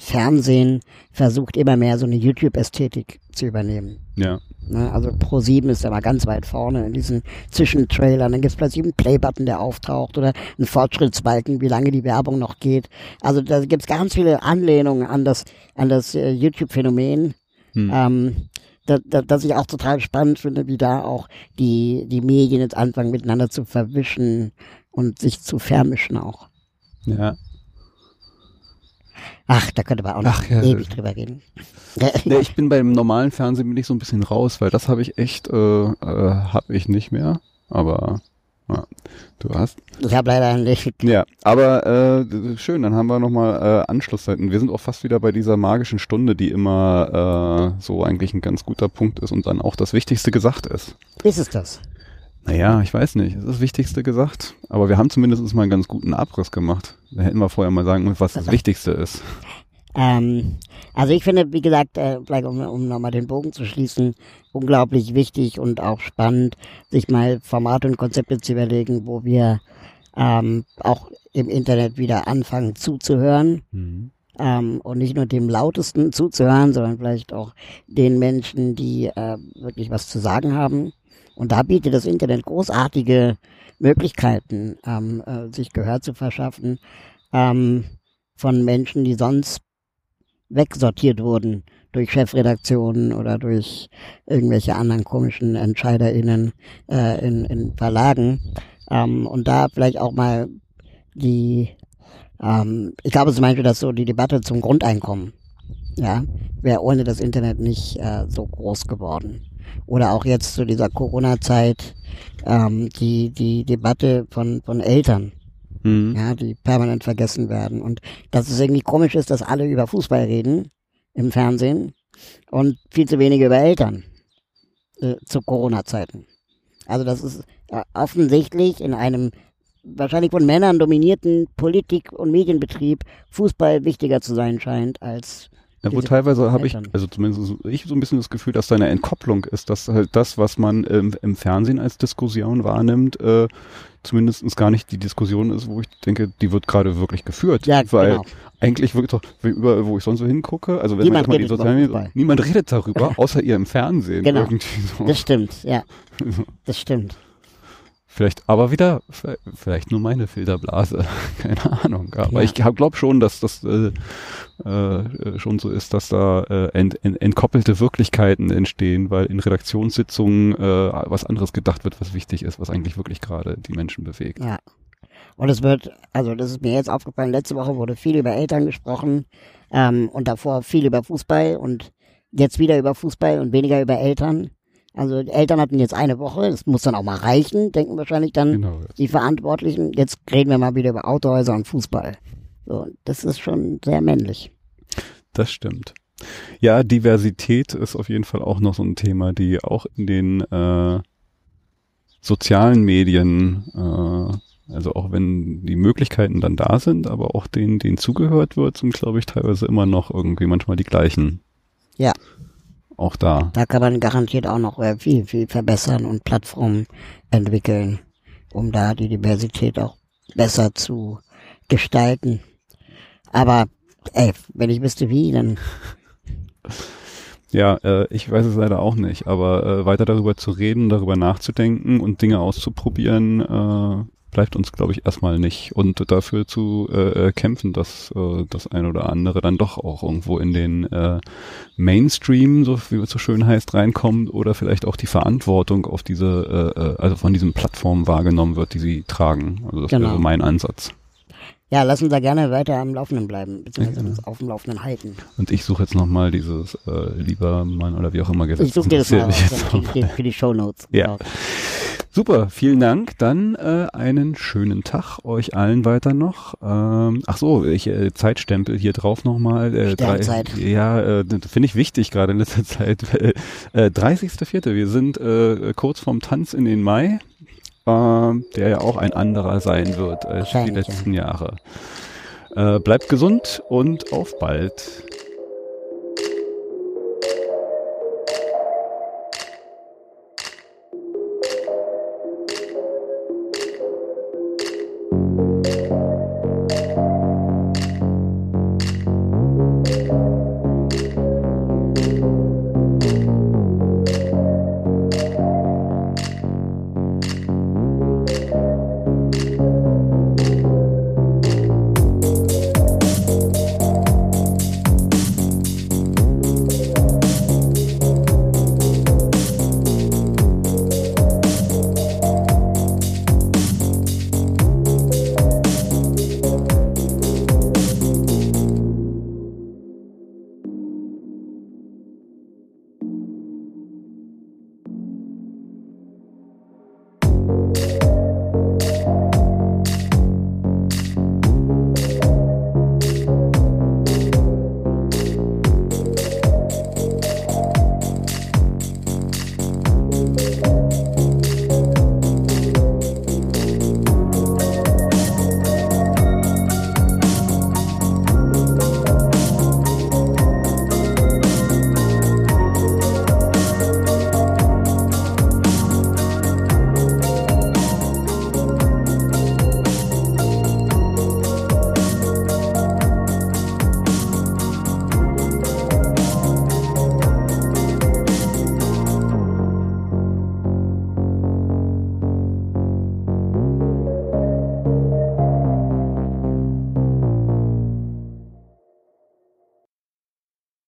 Fernsehen versucht immer mehr so eine YouTube-Ästhetik zu übernehmen. Ja. Ne, also Pro7 ist ja mal ganz weit vorne in diesen Zwischentrailern. Dann gibt es plötzlich einen Playbutton, der auftaucht oder einen Fortschrittsbalken, wie lange die Werbung noch geht. Also da gibt es ganz viele Anlehnungen an das, an das äh, YouTube-Phänomen. Hm. Ähm, da, da, dass ich auch total spannend finde, wie da auch die, die Medien jetzt anfangen miteinander zu verwischen und sich zu vermischen auch. Ja. Ach, da könnte man auch noch Ach, ja, ewig drüber reden. nee, ich bin beim normalen Fernsehen bin ich so ein bisschen raus, weil das habe ich echt, äh, äh, habe ich nicht mehr. Aber ja, du hast. Ich habe leider nicht. Ja, aber äh, schön, dann haben wir nochmal äh, Anschlusszeiten. Wir sind auch fast wieder bei dieser magischen Stunde, die immer äh, so eigentlich ein ganz guter Punkt ist und dann auch das Wichtigste gesagt ist. Ist es das? Naja, ich weiß nicht. Das ist das Wichtigste gesagt. Aber wir haben zumindest mal einen ganz guten Abriss gemacht. Da hätten wir vorher mal sagen müssen, was das Wichtigste ist. Ähm, also ich finde, wie gesagt, äh, vielleicht um, um nochmal den Bogen zu schließen, unglaublich wichtig und auch spannend, sich mal Formate und Konzepte zu überlegen, wo wir ähm, auch im Internet wieder anfangen zuzuhören. Mhm. Ähm, und nicht nur dem lautesten zuzuhören, sondern vielleicht auch den Menschen, die äh, wirklich was zu sagen haben. Und da bietet das Internet großartige Möglichkeiten, ähm, äh, sich Gehör zu verschaffen ähm, von Menschen, die sonst wegsortiert wurden durch Chefredaktionen oder durch irgendwelche anderen komischen EntscheiderInnen äh, in, in Verlagen. Ähm, und da vielleicht auch mal die, ähm, ich glaube zum Beispiel, dass so die Debatte zum Grundeinkommen, ja, wäre ohne das Internet nicht äh, so groß geworden oder auch jetzt zu dieser Corona-Zeit ähm, die, die Debatte von, von Eltern, mhm. ja, die permanent vergessen werden. Und dass es irgendwie komisch ist, dass alle über Fußball reden im Fernsehen und viel zu wenige über Eltern äh, zu Corona-Zeiten. Also das ist äh, offensichtlich in einem wahrscheinlich von Männern dominierten Politik- und Medienbetrieb Fußball wichtiger zu sein scheint als ja, wo teilweise habe ich, also zumindest ich so ein bisschen das Gefühl, dass da eine Entkopplung ist, dass halt das, was man ähm, im Fernsehen als Diskussion wahrnimmt, äh, zumindest gar nicht die Diskussion ist, wo ich denke, die wird gerade wirklich geführt. Ja, weil genau. eigentlich wirklich doch, überall, wo ich sonst so hingucke, also wenn niemand man jetzt mal die sozialen Medien, niemand redet darüber, außer ihr im Fernsehen. Genau. Irgendwie so. Das stimmt, ja. Das stimmt. Vielleicht, aber wieder, vielleicht nur meine Filterblase, keine Ahnung. Aber ja. ich glaube schon, dass das äh, äh, schon so ist, dass da äh, ent, ent, entkoppelte Wirklichkeiten entstehen, weil in Redaktionssitzungen äh, was anderes gedacht wird, was wichtig ist, was eigentlich wirklich gerade die Menschen bewegt. Ja. Und es wird, also das ist mir jetzt aufgefallen, letzte Woche wurde viel über Eltern gesprochen ähm, und davor viel über Fußball und jetzt wieder über Fußball und weniger über Eltern. Also die Eltern hatten jetzt eine Woche, das muss dann auch mal reichen, denken wahrscheinlich dann genau, die Verantwortlichen. Jetzt reden wir mal wieder über Autohäuser und Fußball. So, das ist schon sehr männlich. Das stimmt. Ja, Diversität ist auf jeden Fall auch noch so ein Thema, die auch in den äh, sozialen Medien äh, Also auch wenn die Möglichkeiten dann da sind, aber auch denen, denen zugehört wird, sind, glaube ich, teilweise immer noch irgendwie manchmal die gleichen. Ja. Auch da. Da kann man garantiert auch noch äh, viel, viel verbessern und Plattformen entwickeln, um da die Diversität auch besser zu gestalten. Aber ey, wenn ich wüsste wie, dann. Ja, äh, ich weiß es leider auch nicht, aber äh, weiter darüber zu reden, darüber nachzudenken und Dinge auszuprobieren, äh, bleibt uns, glaube ich, erstmal nicht. Und dafür zu äh, äh, kämpfen, dass äh, das eine oder andere dann doch auch irgendwo in den äh, Mainstream, so wie es so schön heißt, reinkommt oder vielleicht auch die Verantwortung auf diese, äh, äh also von diesen Plattformen wahrgenommen wird, die sie tragen. Also das genau. wäre mein Ansatz. Ja, lass uns da gerne weiter am Laufenden bleiben, beziehungsweise uns auf dem Laufenden halten. Und ich suche jetzt nochmal dieses äh, lieber Mann oder wie auch immer gesetzt. Ich suche dir das mal für, die, für die Show Notes. Ja. Genau. Super, vielen Dank. Dann äh, einen schönen Tag euch allen weiter noch. Ähm, ach so, ich äh, Zeitstempel hier drauf nochmal. Äh, drei, ja, äh, finde ich wichtig gerade in letzter Zeit. Äh, 30.04. Wir sind äh, kurz vorm Tanz in den Mai äh, der ja auch ein anderer sein wird als die letzten ja. Jahre. Äh, bleibt gesund und auf bald.